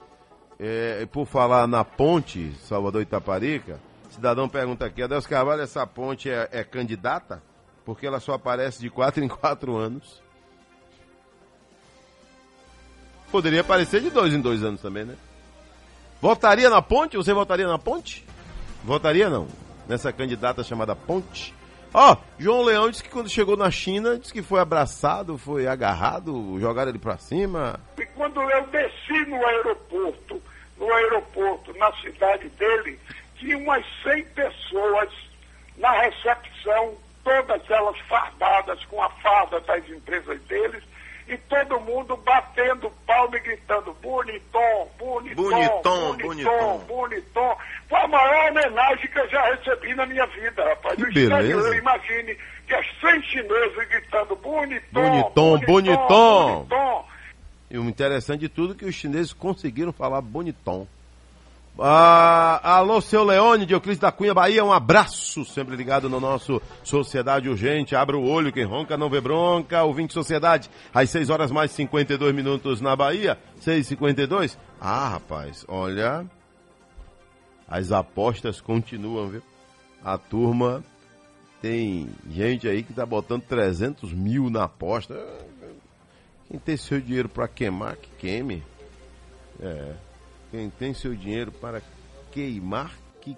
é, por falar na ponte Salvador Itaparica, cidadão pergunta aqui, Adelson Carvalho, essa ponte é, é candidata? Porque ela só aparece de quatro em quatro anos. Poderia aparecer de dois em dois anos também, né? Votaria na ponte? Você votaria na ponte? Votaria não. Nessa candidata chamada Ponte. Ó, João Leão disse que quando chegou na China, disse que foi abraçado, foi agarrado, jogaram ele pra cima. E quando eu desci no aeroporto, no aeroporto, na cidade dele, tinha umas 100 pessoas na recepção, todas elas fardadas com a farda das empresas deles, e todo mundo batendo palma e gritando bonitom, bonitom, Bonitom, bonitom, bonitom. Foi a maior homenagem que eu já recebi na minha vida, rapaz. Que beleza. imagine que as 100 chineses gritando bonitom, Bonitom, bonitom. bonitom. E o interessante de tudo é que os chineses conseguiram falar bonitom. Ah, alô, seu Leone, Euclides da Cunha, Bahia, um abraço, sempre ligado no nosso Sociedade Urgente. Abra o olho, quem ronca não vê bronca. Ouvinte Sociedade, às 6 horas mais 52 minutos na Bahia, 6h52. Ah, rapaz, olha, as apostas continuam, viu? A turma tem gente aí que tá botando 300 mil na aposta. Quem tem seu dinheiro para queimar, que queime. É. Quem tem seu dinheiro para queimar, que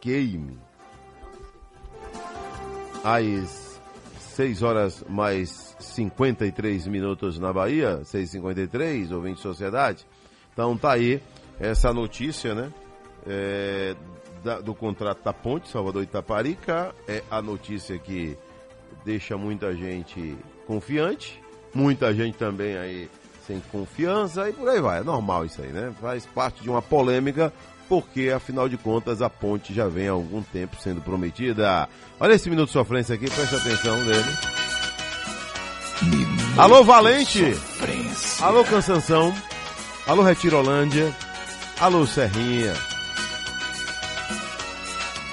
queime. Às 6 horas mais 53 minutos na Bahia, 6h53, ouvinte de sociedade. Então tá aí essa notícia, né? É, da- do contrato da Ponte Salvador Itaparica. É a notícia que deixa muita gente confiante, muita gente também aí sem confiança e por aí vai. É normal isso aí, né? Faz parte de uma polêmica, porque afinal de contas a ponte já vem há algum tempo sendo prometida. Olha esse minuto de sofrência aqui, presta atenção nele. Alô Valente! Alô Cansanção! Alô Retirolândia! Alô Serrinha!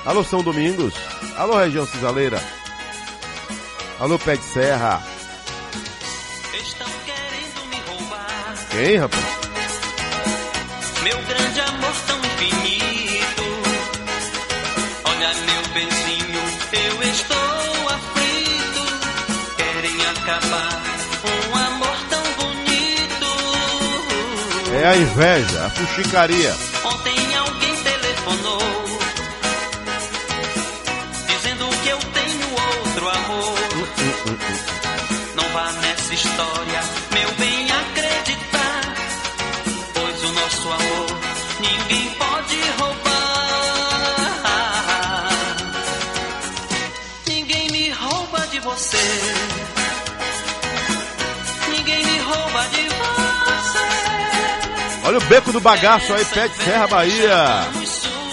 Alô São Domingos! Alô Região Cisaleira! Alô Pé de Serra! quem, rapaz? Meu grande amor tão finito Olha, meu benzinho, eu estou aflito. Querem acabar um amor tão bonito. É a inveja, a fuxicaria. Ontem alguém telefonou. Dizendo que eu tenho outro amor. Uh, uh, uh, Não vá nessa história. O beco do bagaço aí, pé de Serra Bahia.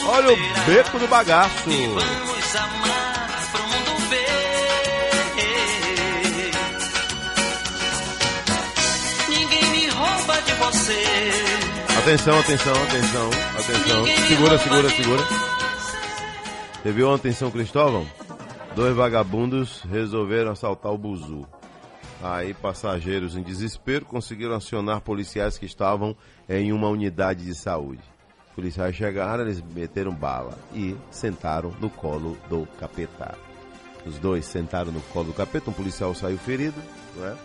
Olha o beco do bagaço. Atenção, atenção, atenção, atenção. Segura, segura, segura. Você viu ontem em São Cristóvão? Dois vagabundos resolveram assaltar o buzu. Aí passageiros em desespero conseguiram acionar policiais que estavam em uma unidade de saúde. Policiais chegaram, eles meteram bala e sentaram no colo do capeta. Os dois sentaram no colo do capeta, um policial saiu ferido, não é?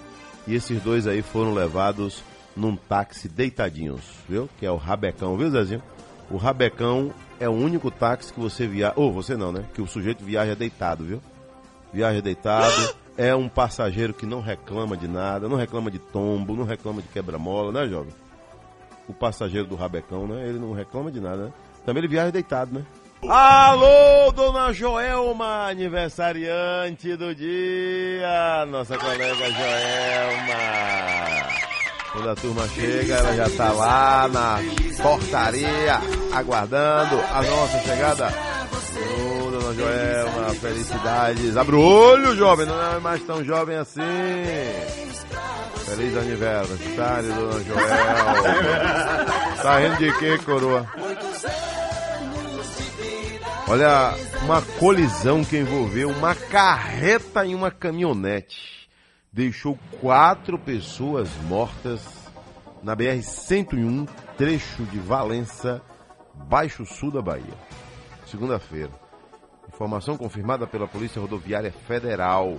E esses dois aí foram levados num táxi deitadinhos, viu? Que é o Rabecão, viu, Zezinho? O Rabecão é o único táxi que você viaja. Ou você não, né? Que o sujeito viaja deitado, viu? Viaja deitado. É um passageiro que não reclama de nada, não reclama de tombo, não reclama de quebra-mola, né, jovem? O passageiro do Rabecão, né? Ele não reclama de nada, né? Também ele viaja deitado, né? Alô, dona Joelma, aniversariante do dia, nossa colega Joelma. Quando a turma chega, ela já tá lá na portaria, aguardando a nossa chegada. Ô, dona Joelma, felicidades. Abre o olho, jovem, não é mais tão jovem assim. Feliz aniversário, dona Joelma. Tá rindo de quê, coroa? Olha, uma colisão que envolveu uma carreta e uma caminhonete deixou quatro pessoas mortas na BR-101, trecho de Valença, Baixo Sul da Bahia. Segunda-feira. Informação confirmada pela Polícia Rodoviária Federal.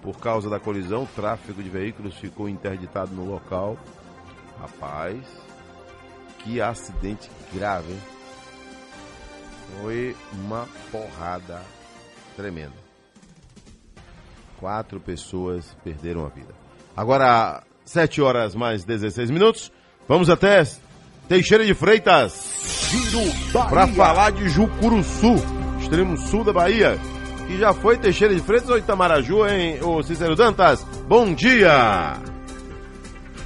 Por causa da colisão, o tráfego de veículos ficou interditado no local. Rapaz, que acidente grave, hein? Foi uma porrada tremenda. Quatro pessoas perderam a vida. Agora, 7 horas mais 16 minutos. Vamos até Teixeira de Freitas. Para falar de Jucuruçu, extremo sul da Bahia. Que já foi Teixeira de Freitas ou Itamaraju, hein, ô Cícero Dantas? Bom dia!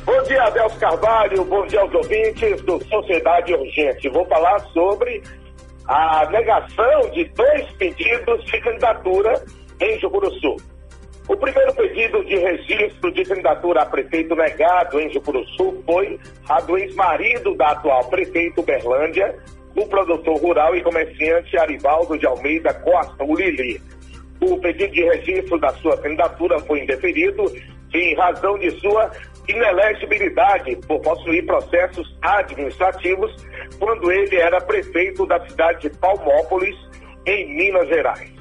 Bom dia, Adelso Carvalho. Bom dia aos ouvintes do Sociedade Urgente. Vou falar sobre a negação de dois pedidos de candidatura em Jucuruçu. O primeiro pedido de registro de candidatura a prefeito negado em Jucuruçu foi a do ex-marido da atual prefeito Berlândia, o produtor rural e comerciante Arivaldo de Almeida Costa, o Lili. O pedido de registro da sua candidatura foi indeferido em razão de sua inelegibilidade por possuir processos administrativos quando ele era prefeito da cidade de Palmópolis, em Minas Gerais.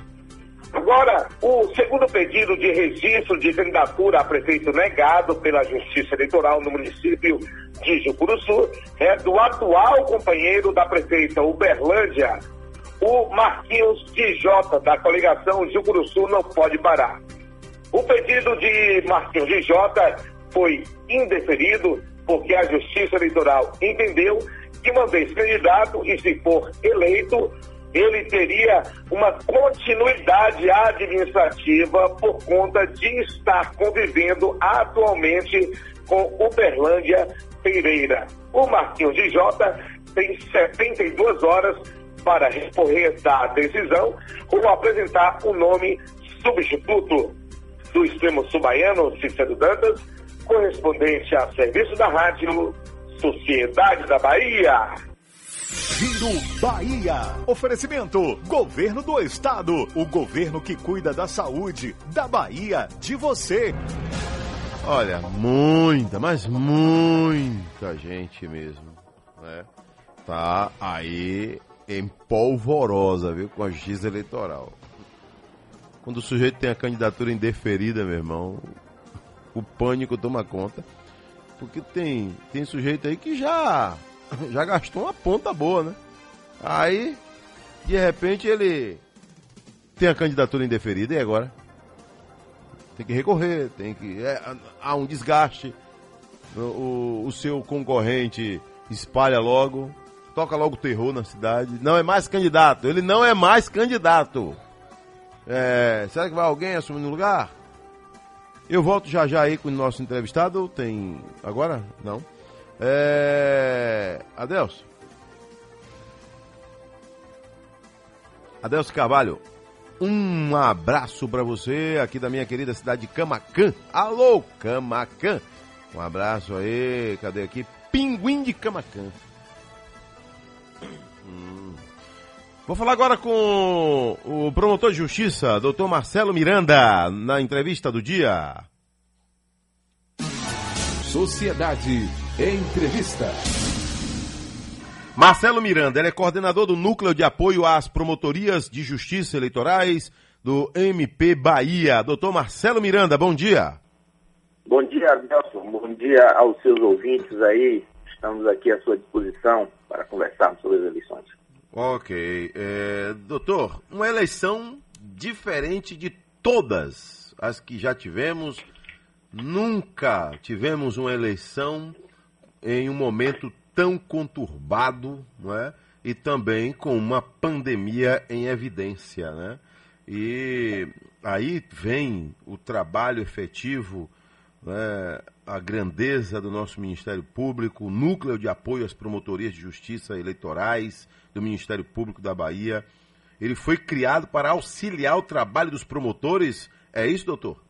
Agora, o segundo pedido de registro de candidatura a prefeito negado pela Justiça Eleitoral no município de Jucuruçu é do atual companheiro da prefeita Uberlândia, o Marquinhos Jota, da coligação Jucuruçu Não Pode Parar. O pedido de Marquinhos Jota foi indeferido porque a Justiça Eleitoral entendeu que, uma vez candidato e se for eleito, ele teria uma continuidade administrativa por conta de estar convivendo atualmente com Uberlândia Pereira. O Marquinhos de Jota tem 72 horas para recorrer da decisão ou apresentar o nome substituto do extremo subaiano, Cícero Dantas, correspondente a serviço da rádio Sociedade da Bahia. Giro Bahia. Oferecimento: Governo do Estado. O governo que cuida da saúde da Bahia, de você. Olha, muita, mas muita gente mesmo, né? Tá aí em polvorosa, viu, com a justiça eleitoral. Quando o sujeito tem a candidatura indeferida, meu irmão, o pânico toma conta. Porque tem, tem sujeito aí que já, já gastou uma ponta boa, né? Aí, de repente, ele tem a candidatura indeferida e agora? Tem que recorrer, tem que. é, há um desgaste. O, o- seu concorrente espalha logo, toca logo terror na cidade. Não é mais candidato, ele não é mais candidato. É, será que vai alguém assumir no lugar? Eu volto já já aí com o nosso entrevistado. Tem. Agora? Não. É. Adelso. Adelso Carvalho. Um abraço pra você aqui da minha querida cidade de Camacan. Alô, Camacan. Um abraço aí. Cadê aqui? Pinguim de Camacan. Hum. Vou falar agora com o promotor de justiça, doutor Marcelo Miranda, na entrevista do dia. Sociedade Entrevista. Marcelo Miranda, ele é coordenador do Núcleo de Apoio às Promotorias de Justiça Eleitorais do MP Bahia. Doutor Marcelo Miranda, bom dia. Bom dia, Nelson. Bom dia aos seus ouvintes aí. Estamos aqui à sua disposição para conversarmos sobre as eleições. Ok. É, doutor, uma eleição diferente de todas as que já tivemos. Nunca tivemos uma eleição em um momento tão conturbado, não é? E também com uma pandemia em evidência, né? E aí vem o trabalho efetivo, né? a grandeza do nosso Ministério Público, o núcleo de apoio às promotorias de justiça eleitorais do Ministério Público da Bahia. Ele foi criado para auxiliar o trabalho dos promotores. É isso, doutor?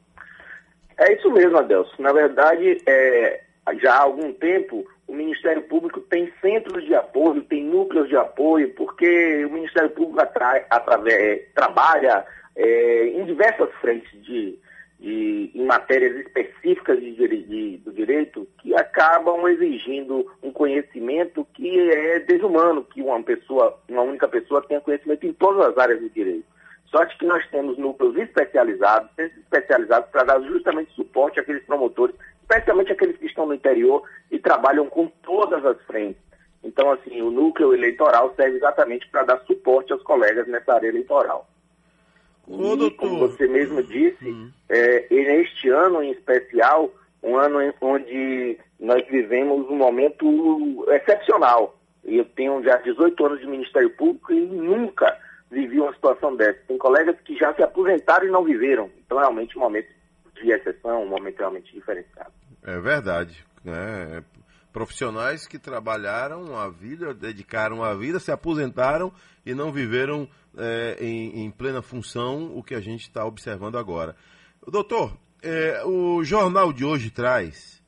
É isso mesmo, Adelson. Na verdade, é, já há algum tempo, o Ministério Público tem centros de apoio, tem núcleos de apoio, porque o Ministério Público atrai, através, trabalha é, em diversas frentes de, de- em matérias específicas de de- do direito que acabam exigindo um conhecimento que é desumano, que uma pessoa, uma única pessoa tenha conhecimento em todas as áreas do direito. Sorte que nós temos núcleos especializados, centros especializados para dar justamente suporte àqueles promotores, especialmente aqueles que estão no interior e trabalham com todas as frentes. Então, assim, o núcleo eleitoral serve exatamente para dar suporte aos colegas nessa área eleitoral. E, como você mesmo disse, é, e neste ano em especial, um ano em- onde nós vivemos um momento excepcional. Eu tenho já 18 anos de Ministério Público e nunca vivi uma situação dessa. Tem colegas que já se aposentaram e não viveram. Então, realmente, um momento de exceção, um momento realmente diferenciado. É verdade. né? Profissionais que trabalharam a vida, dedicaram a vida, se aposentaram e não viveram é, em, em plena função o que a gente está observando agora. Doutor, é, o jornal de hoje traz.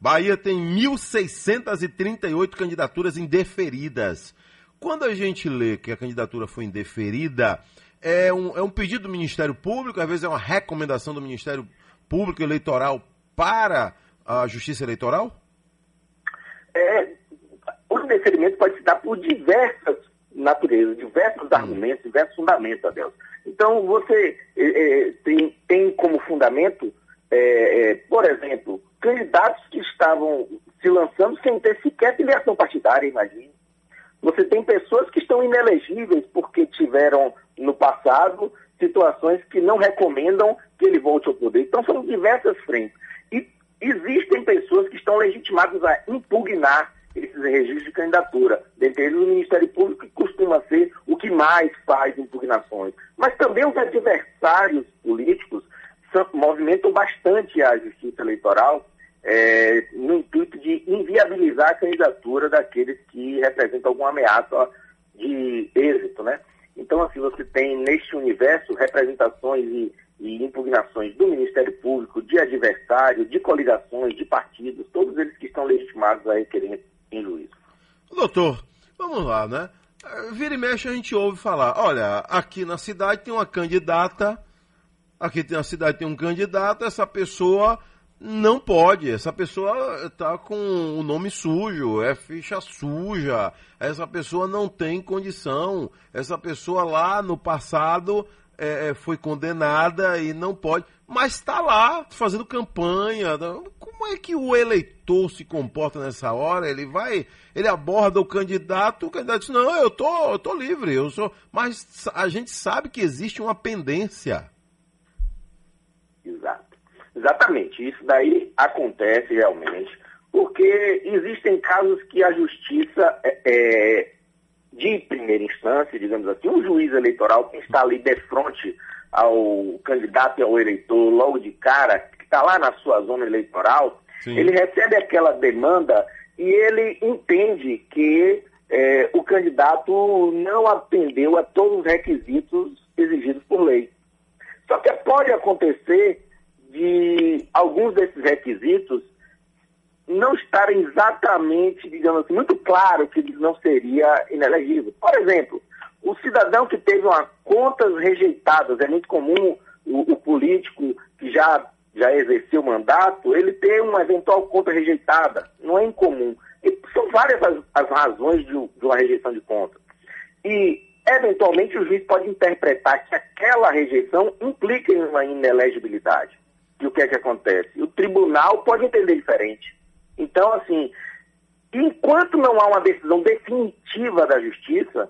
Bahia tem 1.638 candidaturas indeferidas. Quando a gente lê que a candidatura foi indeferida, é um, é um pedido do Ministério Público, às vezes é uma recomendação do Ministério Público Eleitoral para a Justiça Eleitoral? É, o indeferimento pode se dar por diversas naturezas, diversos argumentos, diversos fundamentos, Adelson. Então, você eh, eh, tem, tem como fundamento, eh, eh, por exemplo, candidatos que estavam se lançando sem ter sequer filiação partidária, imagine. Você tem pessoas que estão inelegíveis porque tiveram no passado situações que não recomendam que ele volte ao poder. Então são diversas frentes. E existem pessoas que estão legitimadas a impugnar esses registros de candidatura. Dentre eles o Ministério Público, que costuma ser o que mais faz impugnações. Mas também os adversários políticos movimentam bastante a justiça eleitoral é, no intuito de inviabilizar a candidatura daqueles que representam alguma ameaça de êxito, né? Então, assim, você tem neste universo representações e, e impugnações do Ministério Público, de adversário, de coligações, de partidos, todos eles que estão legitimados a requerer em juízo. Doutor, vamos lá, né? Vira e mexe a gente ouve falar, olha, aqui na cidade tem uma candidata, aqui na cidade tem um candidato, essa pessoa não pode, essa pessoa está com o nome sujo, é ficha suja, essa pessoa não tem condição, essa pessoa lá no passado eh, eh, foi condenada e não pode, mas está lá fazendo campanha. Como é que o eleitor se comporta nessa hora? Ele vai, ele aborda o candidato, o candidato diz, não, eu tô, eu tô livre, eu sou. Mas a gente sabe que existe uma pendência. Exato. Exatamente, isso daí acontece realmente, porque existem casos que a justiça é, é, de primeira instância, digamos assim, um juiz eleitoral que está ali de frente ao candidato e ao eleitor logo de cara, que está lá na sua zona eleitoral, Sim. ele recebe aquela demanda e ele entende que é, o candidato não atendeu a todos os requisitos exigidos por lei. Só que pode acontecer de alguns desses requisitos não estarem exatamente, digamos assim, muito claro que não seria inelegível. Por exemplo, o cidadão que teve uma contas rejeitadas, é muito comum o, o político que já, já exerceu o mandato, ele ter uma eventual conta rejeitada. Não é incomum. E são várias as, as razões de, de uma rejeição de conta. E, eventualmente, o juiz pode interpretar que aquela rejeição implica em uma inelegibilidade. E o que é que acontece? O tribunal pode entender diferente. Então, assim, enquanto não há uma decisão definitiva da justiça,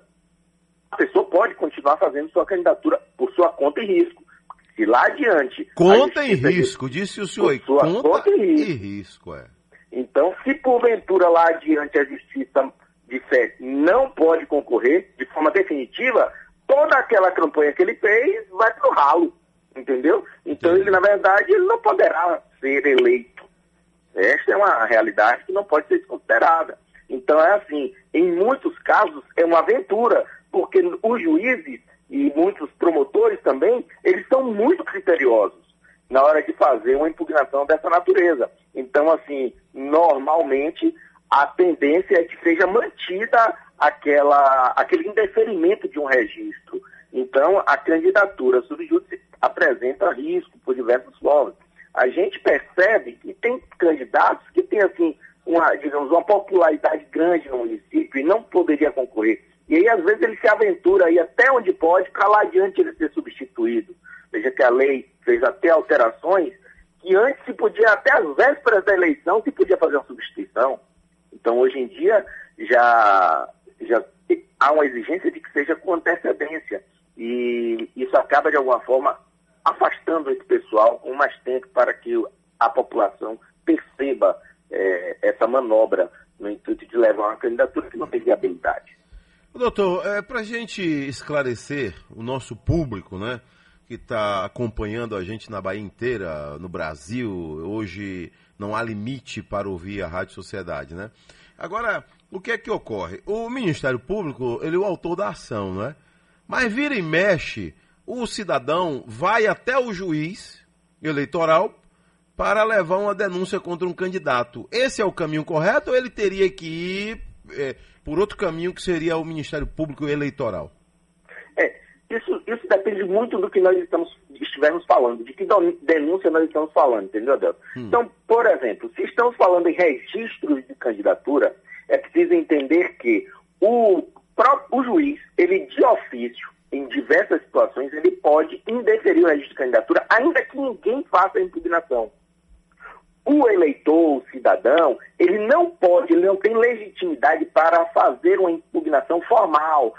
a pessoa pode continuar fazendo sua candidatura por sua conta e risco. Se lá adiante. Conta diz- risco, disse o senhor. Por sua Conta conta e e risco, é. Então, se porventura lá adiante a justiça disser não pode concorrer de forma definitiva, toda aquela campanha que ele fez vai pro ralo, entendeu? Então, ele, na verdade, ele não poderá ser eleito. Esta é uma realidade que não pode ser desconsiderada. Então, é assim, em muitos casos é uma aventura, porque os juízes e muitos promotores também, eles são muito criteriosos na hora de fazer uma impugnação dessa natureza. Então, assim, normalmente a tendência é que seja mantida aquela, aquele indeferimento de um registro. Então, a candidatura subjúdice apresenta risco por diversas formas. A gente percebe que tem candidatos que têm, assim, uma, digamos, uma popularidade grande no município e não poderia concorrer. E aí, às vezes, ele se aventura aí até onde pode para lá adiante ele ser substituído. Veja que a lei fez até alterações que antes se podia, até às vésperas da eleição, se podia fazer uma substituição. Então, hoje em dia, já, já há uma exigência de que seja com antecedência. E isso acaba, de alguma forma, afastando esse pessoal com mais tempo para que a população perceba eh, essa manobra no intuito de levar uma candidatura que não tem viabilidade. Doutor, é, para a gente esclarecer o nosso público, né, que está acompanhando a gente na Bahia inteira, no Brasil, hoje não há limite para ouvir a Rádio Sociedade, né? Agora, o que é que ocorre? O Ministério Público, ele é o autor da ação, não é? Mas vira e mexe, o cidadão vai até o juiz eleitoral para levar uma denúncia contra um candidato. Esse é o caminho correto ou ele teria que ir é, por outro caminho que seria o Ministério Público Eleitoral? É, isso, isso depende muito do que nós estamos, estivermos falando, de que denúncia nós estamos falando, entendeu, Adelson? Então, por exemplo, se estamos falando em registros de candidatura, é preciso entender que o, pró- o juiz, ele de ofício, em diversas situações, ele pode indeferir o registro de candidatura, ainda que ninguém faça a impugnação. O eleitor, o cidadão, ele não pode, ele não tem legitimidade para fazer uma impugnação formal,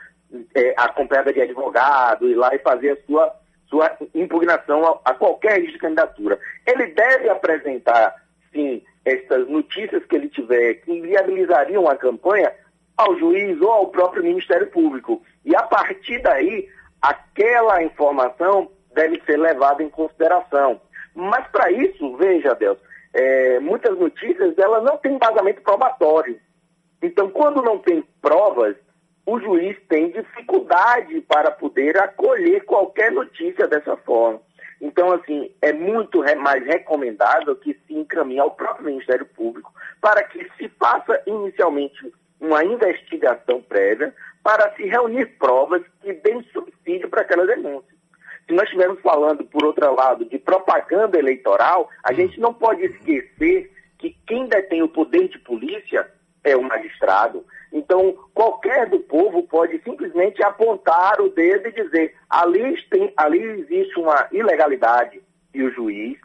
é, acompanhada de advogado, ir lá e fazer a sua, sua impugnação a, a qualquer registro de candidatura. Ele deve apresentar, sim, essas notícias que ele tiver que viabilizariam a campanha ao juiz ou ao próprio Ministério Público. E a partir daí, aquela informação deve ser levada em consideração. Mas para isso, veja, Deus, é, muitas notícias elas não têm embasamento probatório. Então, quando não tem provas, o juiz tem dificuldade para poder acolher qualquer notícia dessa forma. Então, assim, é muito mais recomendável que se encaminhe ao próprio Ministério Público para que se faça inicialmente uma investigação prévia para se reunir provas que deem subsídio para aquela denúncia. Se nós estivermos falando, por outro lado, de propaganda eleitoral, a gente não pode esquecer que quem detém o poder de polícia é o magistrado. Então, qualquer do povo pode simplesmente apontar o dedo e dizer ali, tem, ali existe uma ilegalidade e o juiz,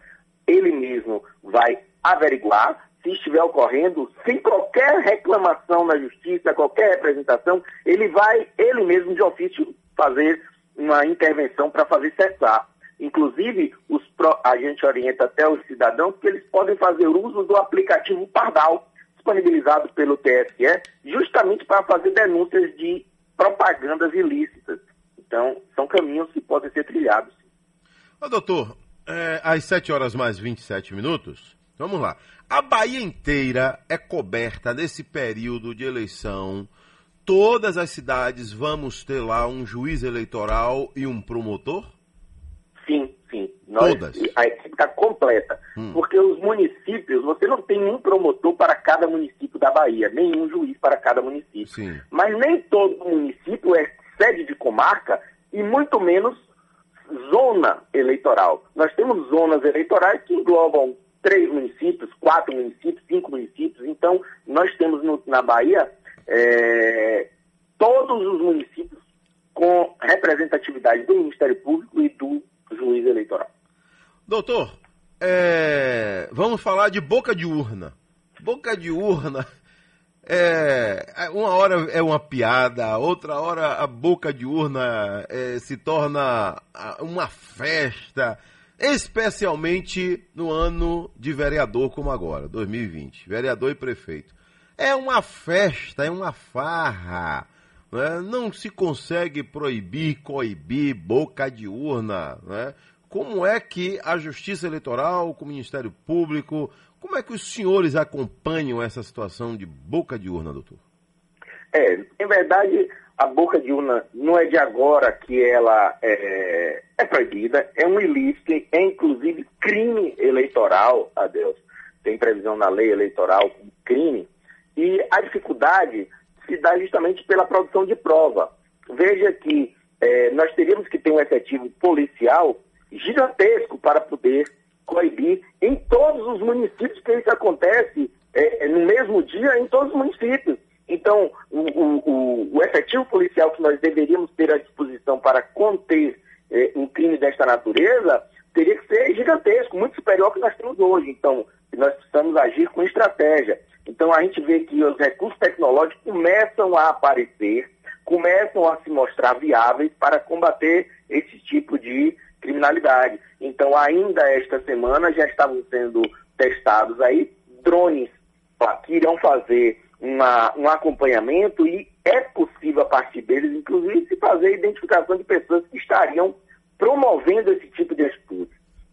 ele mesmo vai averiguar se estiver ocorrendo, sem qualquer reclamação na justiça, qualquer representação, ele vai, ele mesmo de ofício, fazer uma intervenção para fazer cessar. Inclusive, os pró- a gente orienta até os cidadãos que eles podem fazer uso do aplicativo Pardal, disponibilizado pelo TSE, justamente para fazer denúncias de propagandas ilícitas. Então, são caminhos que podem ser trilhados. Ô, doutor, é, às 7 horas mais 27 minutos, vamos lá. A Bahia inteira é coberta nesse período de eleição. Todas as cidades vamos ter lá um juiz eleitoral e um promotor? Sim, sim. Nós, Todas? A equipe está completa. Porque os municípios, você não tem um promotor para cada município da Bahia, nenhum juiz para cada município. Sim. Mas nem todo município é sede de comarca e muito menos zona eleitoral. Nós temos zonas eleitorais que englobam três municípios, quatro municípios, cinco municípios. Então, nós temos no- na Bahia eh, todos os municípios com representatividade do Ministério Público e do juiz eleitoral. Doutor, é, vamos falar de boca de urna. Boca de urna. É, uma hora é uma piada, outra hora a boca de urna é, se torna uma festa, especialmente no ano de vereador como agora, 2020, vereador e prefeito. É uma festa, é uma farra. né? Não se consegue proibir, coibir boca de urna. né? Como é que a Justiça Eleitoral, com o Ministério Público, como é que os senhores acompanham essa situação de boca de urna, doutor? É, em verdade, a boca de urna não é de agora que ela é, é proibida, é um ilícito, é inclusive crime eleitoral, adeus. Tem previsão na lei eleitoral como crime. E a dificuldade se dá justamente pela produção de prova. Veja que é, nós teríamos que ter um efetivo policial gigantesco para poder coibir em todos os municípios que isso acontece é, é, no mesmo dia em todos os municípios. Então, o, o- o- efetivo policial que nós deveríamos ter à disposição para conter é, um crime desta natureza teria que ser gigantesco, muito superior ao que nós temos hoje. Então, nós precisamos agir com estratégia. Então, a gente vê que os recursos tecnológicos começam a aparecer, começam a se mostrar viáveis para combater esse tipo de criminalidade. Então, ainda esta semana já estavam sendo testados aí drones que irão fazer uma- um acompanhamento e é possível, a partir deles, inclusive, se fazer a identificação de pessoas que estariam promovendo esse tipo de atitude.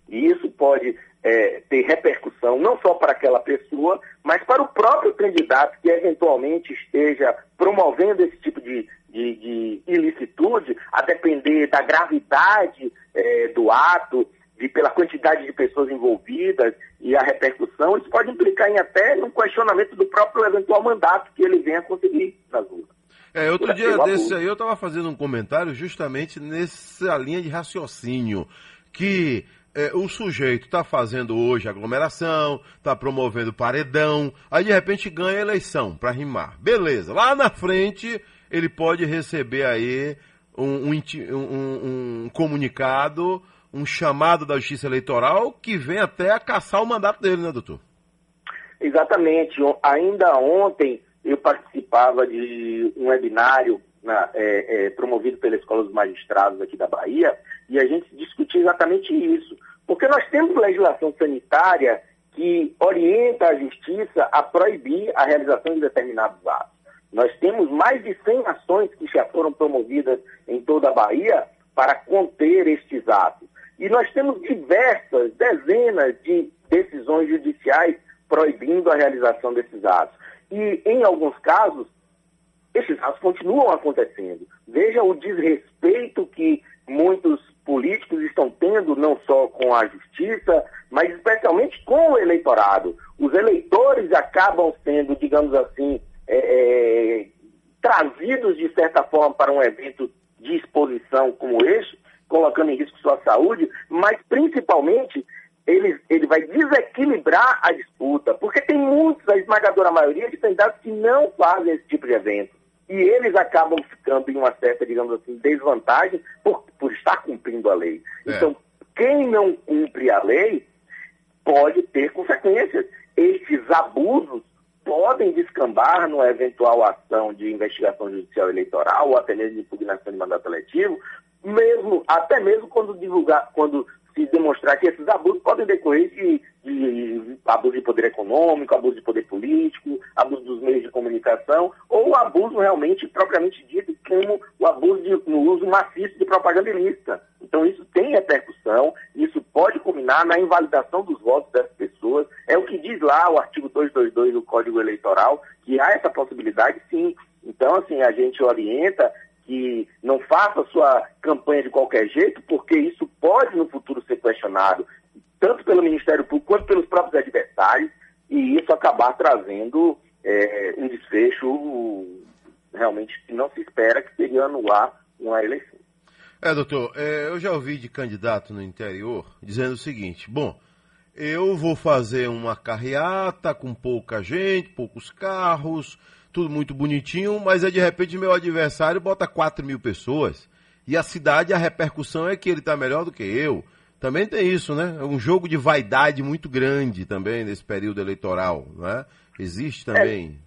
E isso pode eh, ter repercussão não só para aquela pessoa, mas para o próprio candidato que eventualmente esteja promovendo esse tipo de, de- de ilicitude, a depender da gravidade eh, do ato, de, pela quantidade de pessoas envolvidas e a repercussão, isso pode implicar em até um questionamento do próprio eventual mandato que ele venha conseguir nas ruas. É, outro Por dia desse aí eu estava fazendo um comentário justamente nessa linha de raciocínio, que é, o sujeito está fazendo hoje aglomeração, está promovendo paredão, aí de repente ganha a eleição para rimar. Beleza, lá na frente ele pode receber aí um, um- um- um comunicado, um chamado da Justiça Eleitoral que vem até a caçar o mandato dele, né, doutor? Exatamente. Ainda ontem eu participava de um webinário na- é, é, promovido pela Escola dos Magistrados aqui da Bahia e a gente discutia exatamente isso. Porque nós temos legislação sanitária que orienta a justiça a proibir a realização de determinados atos. Nós temos mais de 100 ações que já foram promovidas em toda a Bahia para conter estes atos. E nós temos diversas, dezenas de decisões judiciais proibindo a realização desses atos. E, em alguns casos, esses atos continuam acontecendo. Veja o desrespeito que muitos políticos estão tendo, não só com a justiça, mas especialmente com o eleitorado. Os eleitores acabam sendo, digamos assim, é, é, trazidos de certa forma para um evento de exposição como este, colocando em risco sua saúde, mas principalmente ele, ele vai desequilibrar a disputa, porque tem muitos, a esmagadora maioria de candidatos que não fazem esse tipo de evento. E eles acabam ficando em uma certa, digamos assim, desvantagem por, por estar cumprindo a lei. É. Então, quem não cumpre a lei pode ter consequências. Estes abusos podem descambar numa eventual ação de investigação judicial eleitoral ou até mesmo de impugnação de mandato eletivo, mesmo, até mesmo quando divulgar, quando se demonstrar que esses abusos podem decorrer de, de abuso de poder econômico, abuso de poder político, abuso dos meios de comunicação, ou abuso realmente propriamente dito, como o abuso de, no uso maciço de propaganda ilícita. Então isso tem repercussão, isso pode culminar na invalidação dos votos das pessoas. É o que diz lá o artigo 222 do Código Eleitoral, que há essa possibilidade sim. Então, assim, a gente orienta que não faça sua campanha de qualquer jeito, porque isso pode no futuro ser questionado, tanto pelo Ministério Público quanto pelos próprios adversários, e isso acabar trazendo é, um desfecho realmente que não se espera, que seria anular uma eleição. É, doutor, é, eu já ouvi de candidato no interior dizendo o seguinte: bom, eu vou fazer uma carreata com pouca gente, poucos carros, tudo muito bonitinho, mas aí de repente meu adversário bota 4 mil pessoas. E a cidade, a repercussão é que ele está melhor do que eu. Também tem isso, né? É um jogo de vaidade muito grande também nesse período eleitoral, né? Existe também.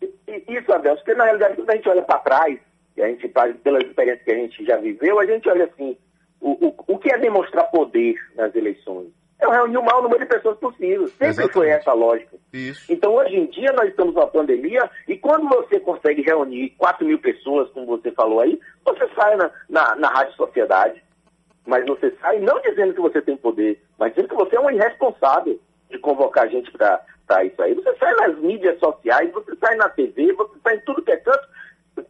É, isso, Adelso, porque na realidade quando a gente olha para trás, e a gente, pelas experiências que a gente já viveu, a gente olha assim, o, o, o que é demonstrar poder nas eleições? É reunir o maior número de pessoas possível. Sempre Exatamente. foi essa a lógica. Isso. Então, hoje em dia, nós estamos numa pandemia e quando você consegue reunir 4 mil pessoas, como você falou aí, você sai na, na, na Rádio Sociedade, mas você sai não dizendo que você tem poder, mas dizendo que você é um irresponsável de convocar gente para isso aí. Você sai nas mídias sociais, você sai na TV, você sai em tudo que é canto,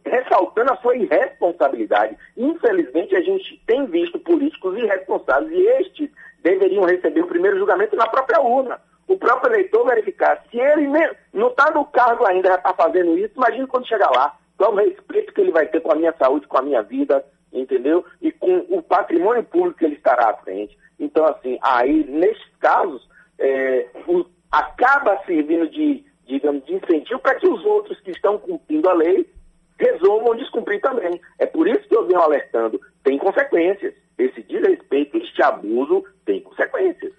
ressaltando a sua irresponsabilidade. Infelizmente, a gente tem visto políticos irresponsáveis e estes deveriam receber o primeiro julgamento na própria urna. O próprio eleitor verificar. Se ele não está no cargo ainda, já está fazendo isso, imagine quando chegar lá. Qual o respeito que ele vai ter com a minha saúde, com a minha vida, entendeu? E com o patrimônio público que ele estará à frente. Então, assim, aí, nesses casos, é, o, acaba servindo de, digamos, de incentivo para que os outros que estão cumprindo a lei resolvam descumprir também. É por isso que eu venho alertando. Tem consequências. Esse desrespeito, este abuso tem consequências.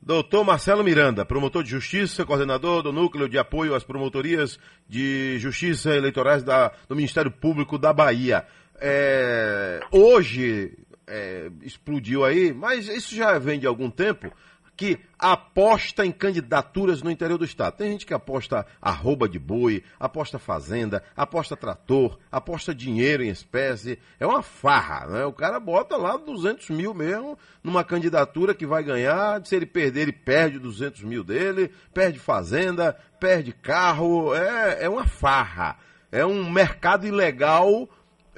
Doutor Marcelo Miranda, promotor de justiça, coordenador do Núcleo de Apoio às Promotorias de Justiça Eleitorais da, do Ministério Público da Bahia. É, hoje é, explodiu aí, mas isso já vem de algum tempo, que aposta em candidaturas no interior do estado. Tem gente que aposta arroba de boi, aposta fazenda, aposta trator, aposta dinheiro em espécie. É uma farra, né? O cara bota lá 200 mil mesmo numa candidatura que vai ganhar. Se ele perder, ele perde 200 mil dele, perde fazenda, perde carro. É, é uma farra. É um mercado ilegal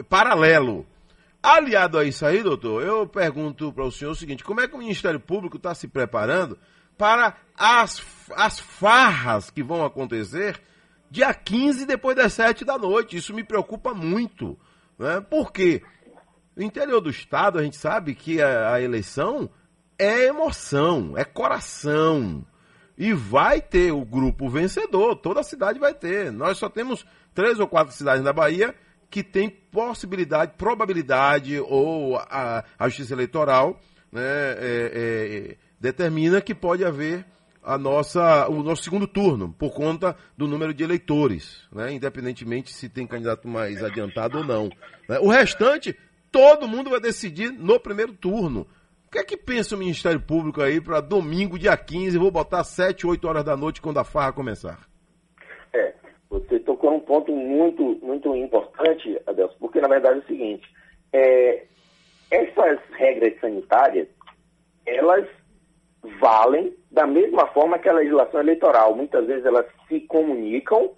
paralelo. Aliado a isso aí, doutor, eu pergunto para o senhor o seguinte: como é que o Ministério Público está se preparando para as, as farras que vão acontecer dia 15 depois das 7 da noite? Isso me preocupa muito. Né? Por quê? No interior do Estado, a gente sabe que a, a eleição é emoção, é coração. E vai ter o grupo vencedor, toda a cidade vai ter. Nós só temos três ou quatro cidades na Bahia que tem possibilidade, probabilidade, ou a, a Justiça Eleitoral né, é, é, determina que pode haver a nossa, o nosso segundo turno, por conta do número de eleitores, né, independentemente se tem candidato mais adiantado ou não. Né. O restante, todo mundo vai decidir no primeiro turno. O que é que pensa o Ministério Público aí para domingo, dia 15, vou botar 7, 8 horas da noite quando a farra começar? É, você tocou num ponto muito, muito importante, Adelson, porque na verdade é o seguinte, é, essas regras sanitárias, elas valem da mesma forma que a legislação eleitoral. Muitas vezes elas se comunicam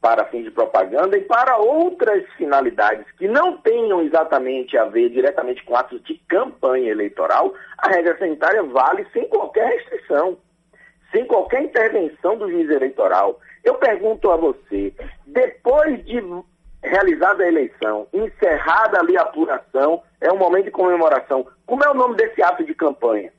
para fins de propaganda e para outras finalidades que não tenham exatamente a ver diretamente com atos de campanha eleitoral, a regra sanitária vale sem qualquer restrição, sem qualquer intervenção do juiz eleitoral. Eu pergunto a você, depois de realizada a eleição, encerrada ali a apuração, é um momento de comemoração. Como é o nome desse ato de campanha?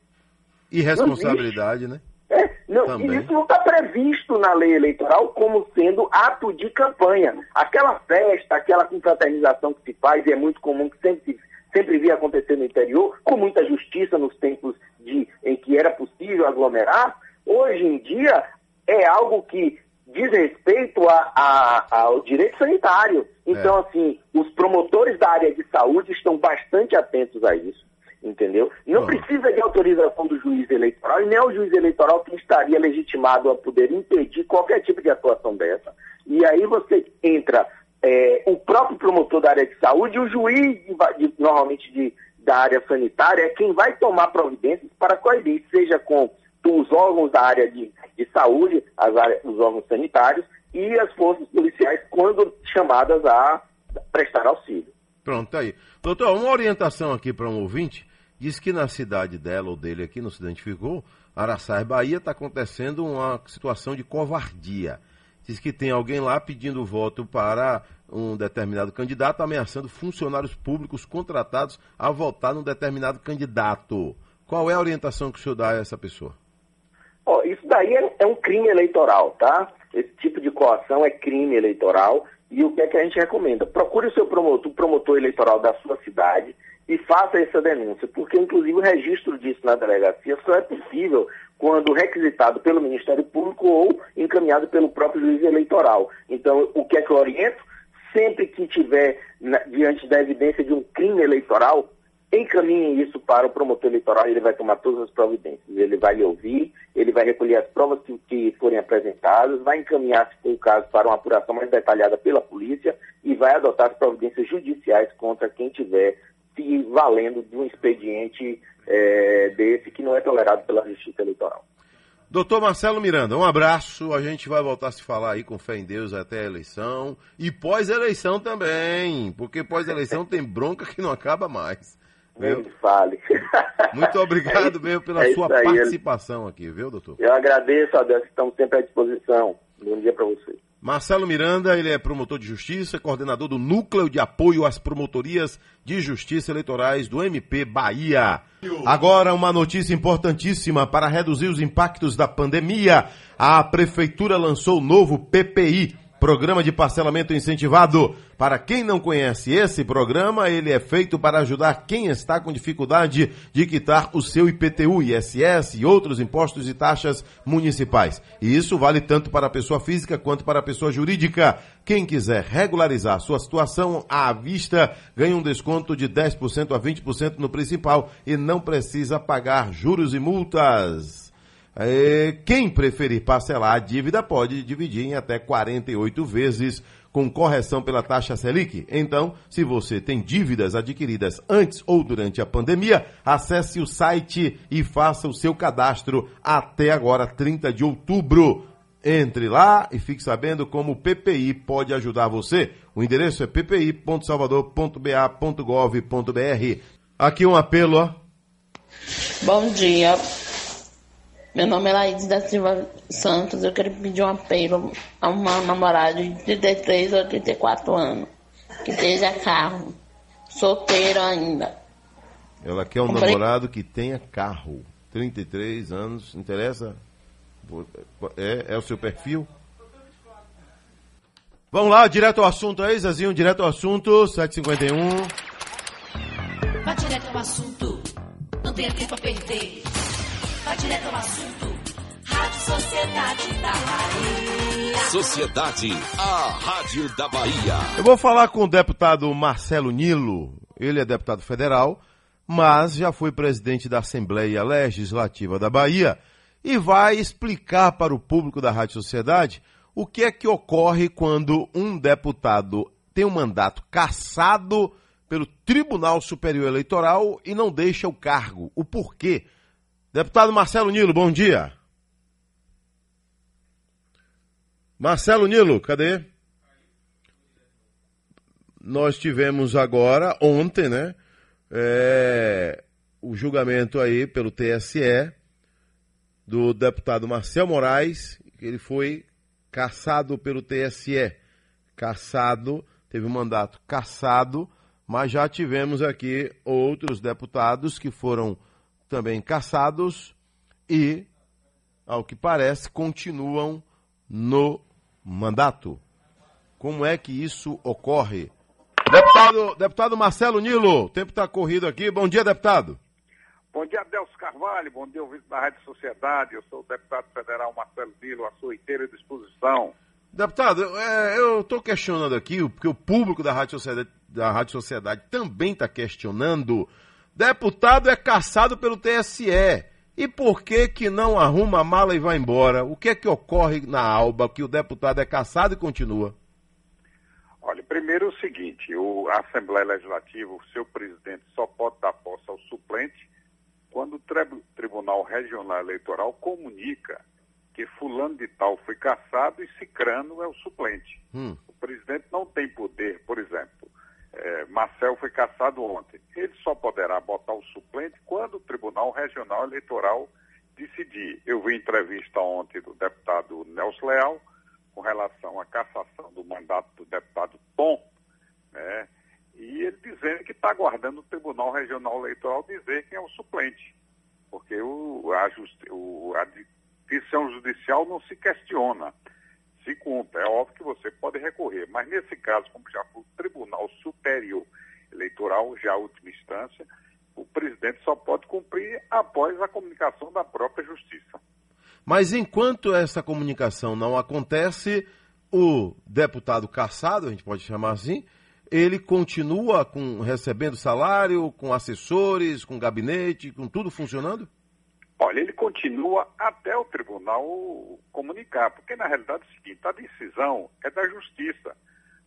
Irresponsabilidade, né? É, não, isso não está previsto na lei eleitoral como sendo ato de campanha. Aquela festa, aquela confraternização que se faz, e é muito comum que sempre, sempre via acontecer no interior, com muita justiça nos tempos de, em que era possível aglomerar, hoje em dia é algo que diz respeito a, a- ao direito sanitário. Então, assim, os promotores da área de saúde estão bastante atentos a isso. Entendeu? Não precisa de autorização do juiz eleitoral, e nem é o juiz eleitoral que estaria legitimado a poder impedir qualquer tipo de atuação dessa. E aí você entra é, o próprio promotor da área de saúde o juiz, de de- normalmente de, da área sanitária, é quem vai tomar providências para coibir, seja com os órgãos da área de, de saúde, as áreas, os órgãos sanitários e as forças policiais, quando chamadas a prestar auxílio. Pronto, tá aí. Doutor, uma orientação aqui para um ouvinte. Diz que na cidade dela ou dele aqui, não se identificou, Araçás, Bahia, está acontecendo uma situação de covardia. Diz que tem alguém lá pedindo voto para um determinado candidato, ameaçando funcionários públicos contratados a votar num determinado candidato. Qual é a orientação que o senhor dá a essa pessoa? Isso daí é, é um crime eleitoral, tá? Esse tipo de coação é crime eleitoral. E o que é que a gente recomenda? Procure o seu promotor, promotor eleitoral da sua cidade e faça essa denúncia, porque inclusive o registro disso na delegacia só é possível quando requisitado pelo Ministério Público ou encaminhado pelo próprio juiz eleitoral. Então, o que é que eu oriento? Sempre que tiver na- diante da evidência de um crime eleitoral, encaminhe isso para o promotor eleitoral e ele vai tomar todas as providências. Ele vai lhe ouvir, ele vai recolher as provas que, que forem apresentadas, vai encaminhar, se for o caso, para uma apuração mais detalhada pela polícia e vai adotar as providências judiciais contra quem tiver se valendo de um expediente eh, desse que não é tolerado pela Justiça Eleitoral. Doutor Marcelo Miranda, um abraço. A gente vai voltar a se falar aí com fé em Deus até a eleição. E pós-eleição também, porque pós-eleição tem bronca que não acaba mais. Nem Viu? me fale. Muito obrigado mesmo pela é sua aí, participação aqui, viu, doutor? Eu agradeço, Adeus, estamos sempre à disposição. Bom dia para você. Marcelo Miranda, ele é promotor de justiça, coordenador do Núcleo de Apoio às Promotorias de Justiça Eleitorais do MP Bahia. Agora, uma notícia importantíssima para reduzir os impactos da pandemia. A Prefeitura lançou o novo PPI, Programa de Parcelamento Incentivado. Para quem não conhece esse programa, ele é feito para ajudar quem está com dificuldade de quitar o seu IPTU, ISS e outros impostos e taxas municipais. E isso vale tanto para a pessoa física quanto para a pessoa jurídica. Quem quiser regularizar sua situação à vista, ganha um desconto de 10% a 20% no principal e não precisa pagar juros e multas. É, Quem preferir parcelar a dívida pode dividir em até 48 vezes com correção pela taxa Selic. Então, se você tem dívidas adquiridas antes ou durante a pandemia, acesse o site e faça o seu cadastro até agora, 30 de outubro. Entre lá e fique sabendo como o PPI pode ajudar você. O endereço é ppi.salvador.ba.gov.br. Aqui um apelo, ó. Bom dia. Meu nome é Laís da Silva Santos. Eu quero pedir um apelo a uma namorada de 33 ou 34 anos que esteja carro, solteiro ainda. Ela quer um Comprei. namorado que tenha carro. 33 anos, interessa? É, é o seu perfil? Vamos lá, direto ao assunto aí, Zezinho, direto ao assunto, 751. Vá direto ao assunto, não tenha tempo a perder. Direto ao assunto. Rádio Sociedade da Bahia. Sociedade, a Rádio da Bahia. Eu vou falar com o deputado Marcelo Nilo, ele é deputado federal, mas já foi presidente da Assembleia Legislativa da Bahia e vai explicar para o público da Rádio Sociedade o que é que ocorre quando um deputado tem um mandato cassado pelo Tribunal Superior Eleitoral e não deixa o cargo. O porquê? Deputado Marcelo Nilo, bom dia. Marcelo Nilo, cadê? Nós tivemos agora, ontem, né? é, o julgamento aí pelo TSE do deputado Marcel Moraes, ele foi cassado pelo TSE. Cassado, teve um mandato cassado, mas já tivemos aqui outros deputados que foram também cassados e, ao que parece, continuam no mandato. Como é que isso ocorre? Deputado, deputado Marcelo Nilo, o tempo está corrido aqui. Bom dia, deputado. Bom dia, Adelso Carvalho. Bom dia, ouvinte da Rádio Sociedade. Eu sou o deputado federal Marcelo Nilo, à sua inteira disposição. Deputado, é, eu estou questionando aqui, porque o público da Rádio Sociedade, da Rádio Sociedade também está questionando. Deputado é caçado pelo TSE. E por que que não arruma a mala e vai embora? O que é que ocorre na Alba que o deputado é caçado e continua? Olha, primeiro o seguinte, o, a Assembleia Legislativa, o seu presidente só pode dar posse ao suplente quando o tri- Tribunal Regional Eleitoral comunica que fulano de tal foi caçado e cicrano é o suplente. Hum. O presidente não tem poder, por exemplo, eh, Marcel foi caçado ontem. Ele só poderá botar o suplente quando o Tribunal Regional Eleitoral decidir. Eu vi entrevista ontem do deputado Nelson Leal com relação à cassação do mandato do deputado Tom, né? E ele dizendo que está aguardando o Tribunal Regional Eleitoral dizer quem é o suplente. Porque o, a, o- a decisão judicial não se questiona, se cumpre. É óbvio que você pode recorrer, mas nesse caso, como já foi o Tribunal Superior Eleitoral, já a última instância, o presidente só pode cumprir após a comunicação da própria Justiça. Mas enquanto essa comunicação não acontece, o deputado caçado, a gente pode chamar assim, ele continua com, recebendo salário, com assessores, com gabinete, com tudo funcionando? Olha, ele continua até o tribunal comunicar, porque na realidade é o seguinte, a decisão é da justiça,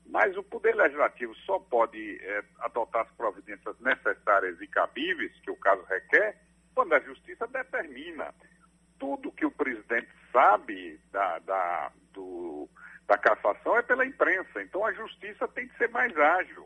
mas o Poder Legislativo só pode eh, adotar as providências necessárias e cabíveis, que o caso requer, quando a justiça determina. Tudo que o presidente sabe da, da, do, da cassação é pela imprensa, então a justiça tem que ser mais ágil.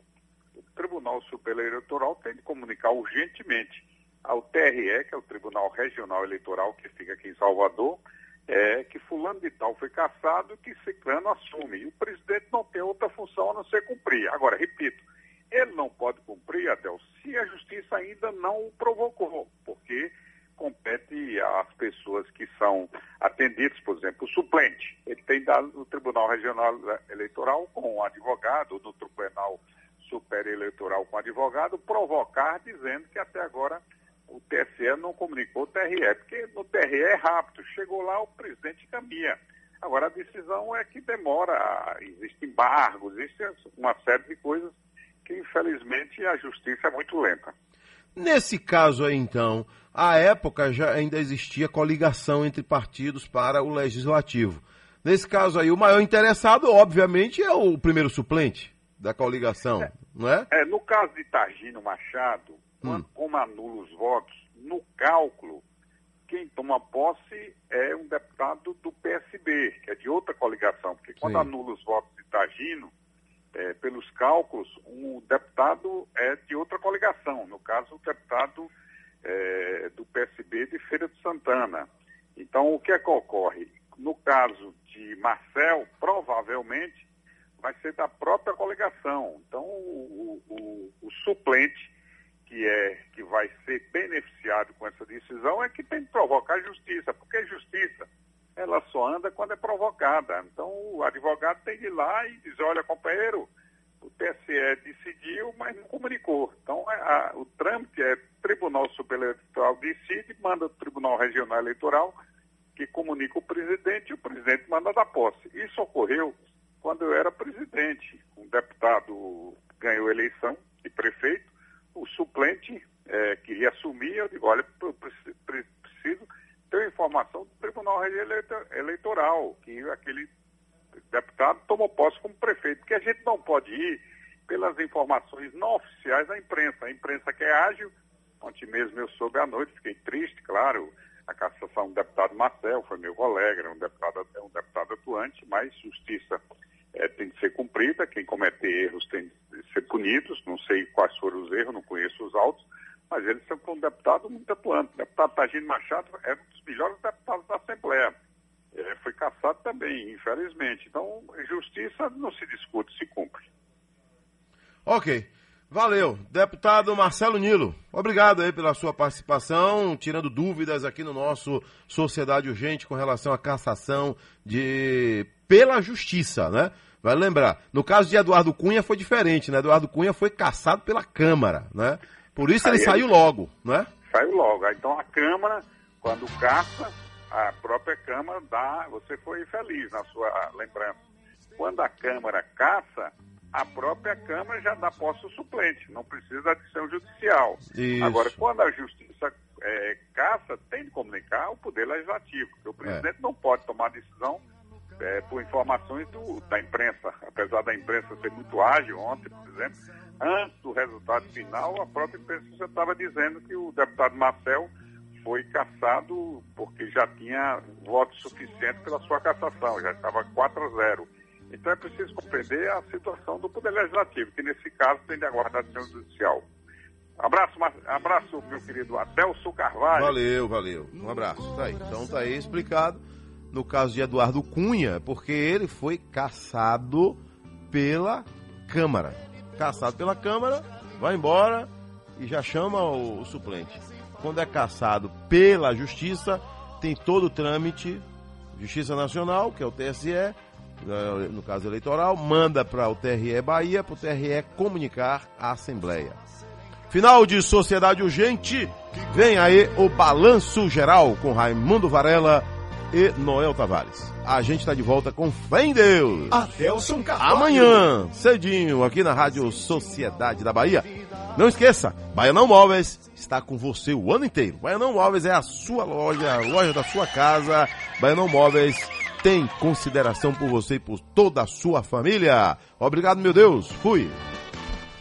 O Tribunal Superior Eleitoral tem que comunicar urgentemente ao TRE, que é o Tribunal Regional Eleitoral que fica aqui em Salvador, é, que fulano de tal foi caçado e que ciclano assume. E o presidente não tem outra função a não ser cumprir. Agora, repito, ele não pode cumprir, Adel, se a justiça ainda não o provocou, porque compete às pessoas que são atendidas, por exemplo, o suplente. Ele tem dado no Tribunal Regional Eleitoral com o advogado, no Tribunal Superior Eleitoral com o advogado, provocar dizendo que até agora o TSE não comunicou o TRE, porque no TRE é rápido, chegou lá, o presidente caminha. Agora, a decisão é que demora, existe embargos, existe uma série de coisas que, infelizmente, a justiça é muito lenta. Nesse caso aí, então, à época já ainda existia coligação entre partidos para o legislativo. Nesse caso aí, o maior interessado, obviamente, é o primeiro suplente da coligação, não é? É, no caso de Targino Machado, quando, como anula os votos, no cálculo, quem toma posse é um deputado do PSB, que é de outra coligação, porque quando Sim. anula os votos de Targino, é, pelos cálculos, um deputado é de outra coligação, no caso, o deputado é, do PSB de Feira de Santana. Então, o que é que ocorre? No caso de Marcel, provavelmente vai ser da própria coligação. Então, o, o- o suplente que é que vai ser beneficiado com essa decisão é que tem que provocar justiça, porque justiça ela só anda quando é provocada. Então, o advogado tem que ir lá e dizer, olha, companheiro, o TSE decidiu, mas não comunicou. Então, é, a- o trâmite é Tribunal Superior Eleitoral decide, manda o Tribunal Regional Eleitoral, que comunica o presidente e o presidente manda da posse. Isso ocorreu quando eu era presidente. Um deputado ganhou eleição de prefeito, o suplente eh, queria assumir, eu digo, olha, eu preci- pre- preciso ter informação do Tribunal Eleitoral, que aquele deputado tomou posse como prefeito, porque a gente não pode ir pelas informações não oficiais da imprensa. A imprensa que é ágil, ontem mesmo eu soube à noite, fiquei triste, claro, a cassação do deputado Marcel, foi meu colega, era um deputado, é um deputado atuante, mas justiça eh, tem de ser cumprida, quem cometer erros tem de ser punidos, não sei quais foram os erros, não conheço os autos, mas ele sempre foi um deputado muito atuante. O deputado Tagino Machado é um dos melhores deputados da Assembleia. Eh, foi caçado também, infelizmente. Então, justiça não se discute, se cumpre. Ok. Valeu. Deputado Marcelo Nilo, obrigado aí pela sua participação, tirando dúvidas aqui no nosso Sociedade Urgente com relação à cassação de pela justiça, né? Vai lembrar, no caso de Eduardo Cunha foi diferente, né? Eduardo Cunha foi cassado pela Câmara, né? Por isso ele saiu logo, né? Saiu logo. Então, a Câmara, quando caça, a própria Câmara dá. Você foi feliz na sua lembrança. quando a Câmara caça, a própria Câmara já dá posse ao suplente, não precisa da decisão judicial. Isso. Agora, quando a Justiça é, caça, tem de comunicar o Poder Legislativo, porque o presidente não pode tomar decisão é, por informações do- da imprensa. Apesar da imprensa ser muito ágil ontem, por exemplo, antes do resultado final, a própria imprensa já estava dizendo que o deputado Marcel foi cassado porque já tinha voto suficiente pela sua cassação, já estava 4 a 0. Então é preciso compreender a situação do Poder Legislativo, que nesse caso tem de aguardar a judicial. Abraço, abraço meu querido Adelso Carvalho. Valeu, valeu. Um abraço. Tá aí. Então tá aí explicado. No caso de Eduardo Cunha, porque ele foi caçado pela Câmara. Caçado pela Câmara, vai embora e já chama o, o suplente. Quando é caçado pela Justiça, tem todo o trâmite, Justiça Nacional, que é o TSE, eh, no caso eleitoral, manda para o TRE Bahia, para o TRE comunicar à Assembleia. Final de Sociedade Urgente, vem aí o Balanço Geral com Raimundo Varela e Noel Tavares. A gente está de volta com fé em Deus. Adelson Carvalho. Amanhã, cedinho, aqui na Rádio Sociedade da Bahia. Não esqueça, Baianão Móveis está com você o ano inteiro. Baianão Móveis é a sua loja, a loja da sua casa. Baianão Móveis tem consideração por você e por toda a sua família. Obrigado, meu Deus. Fui.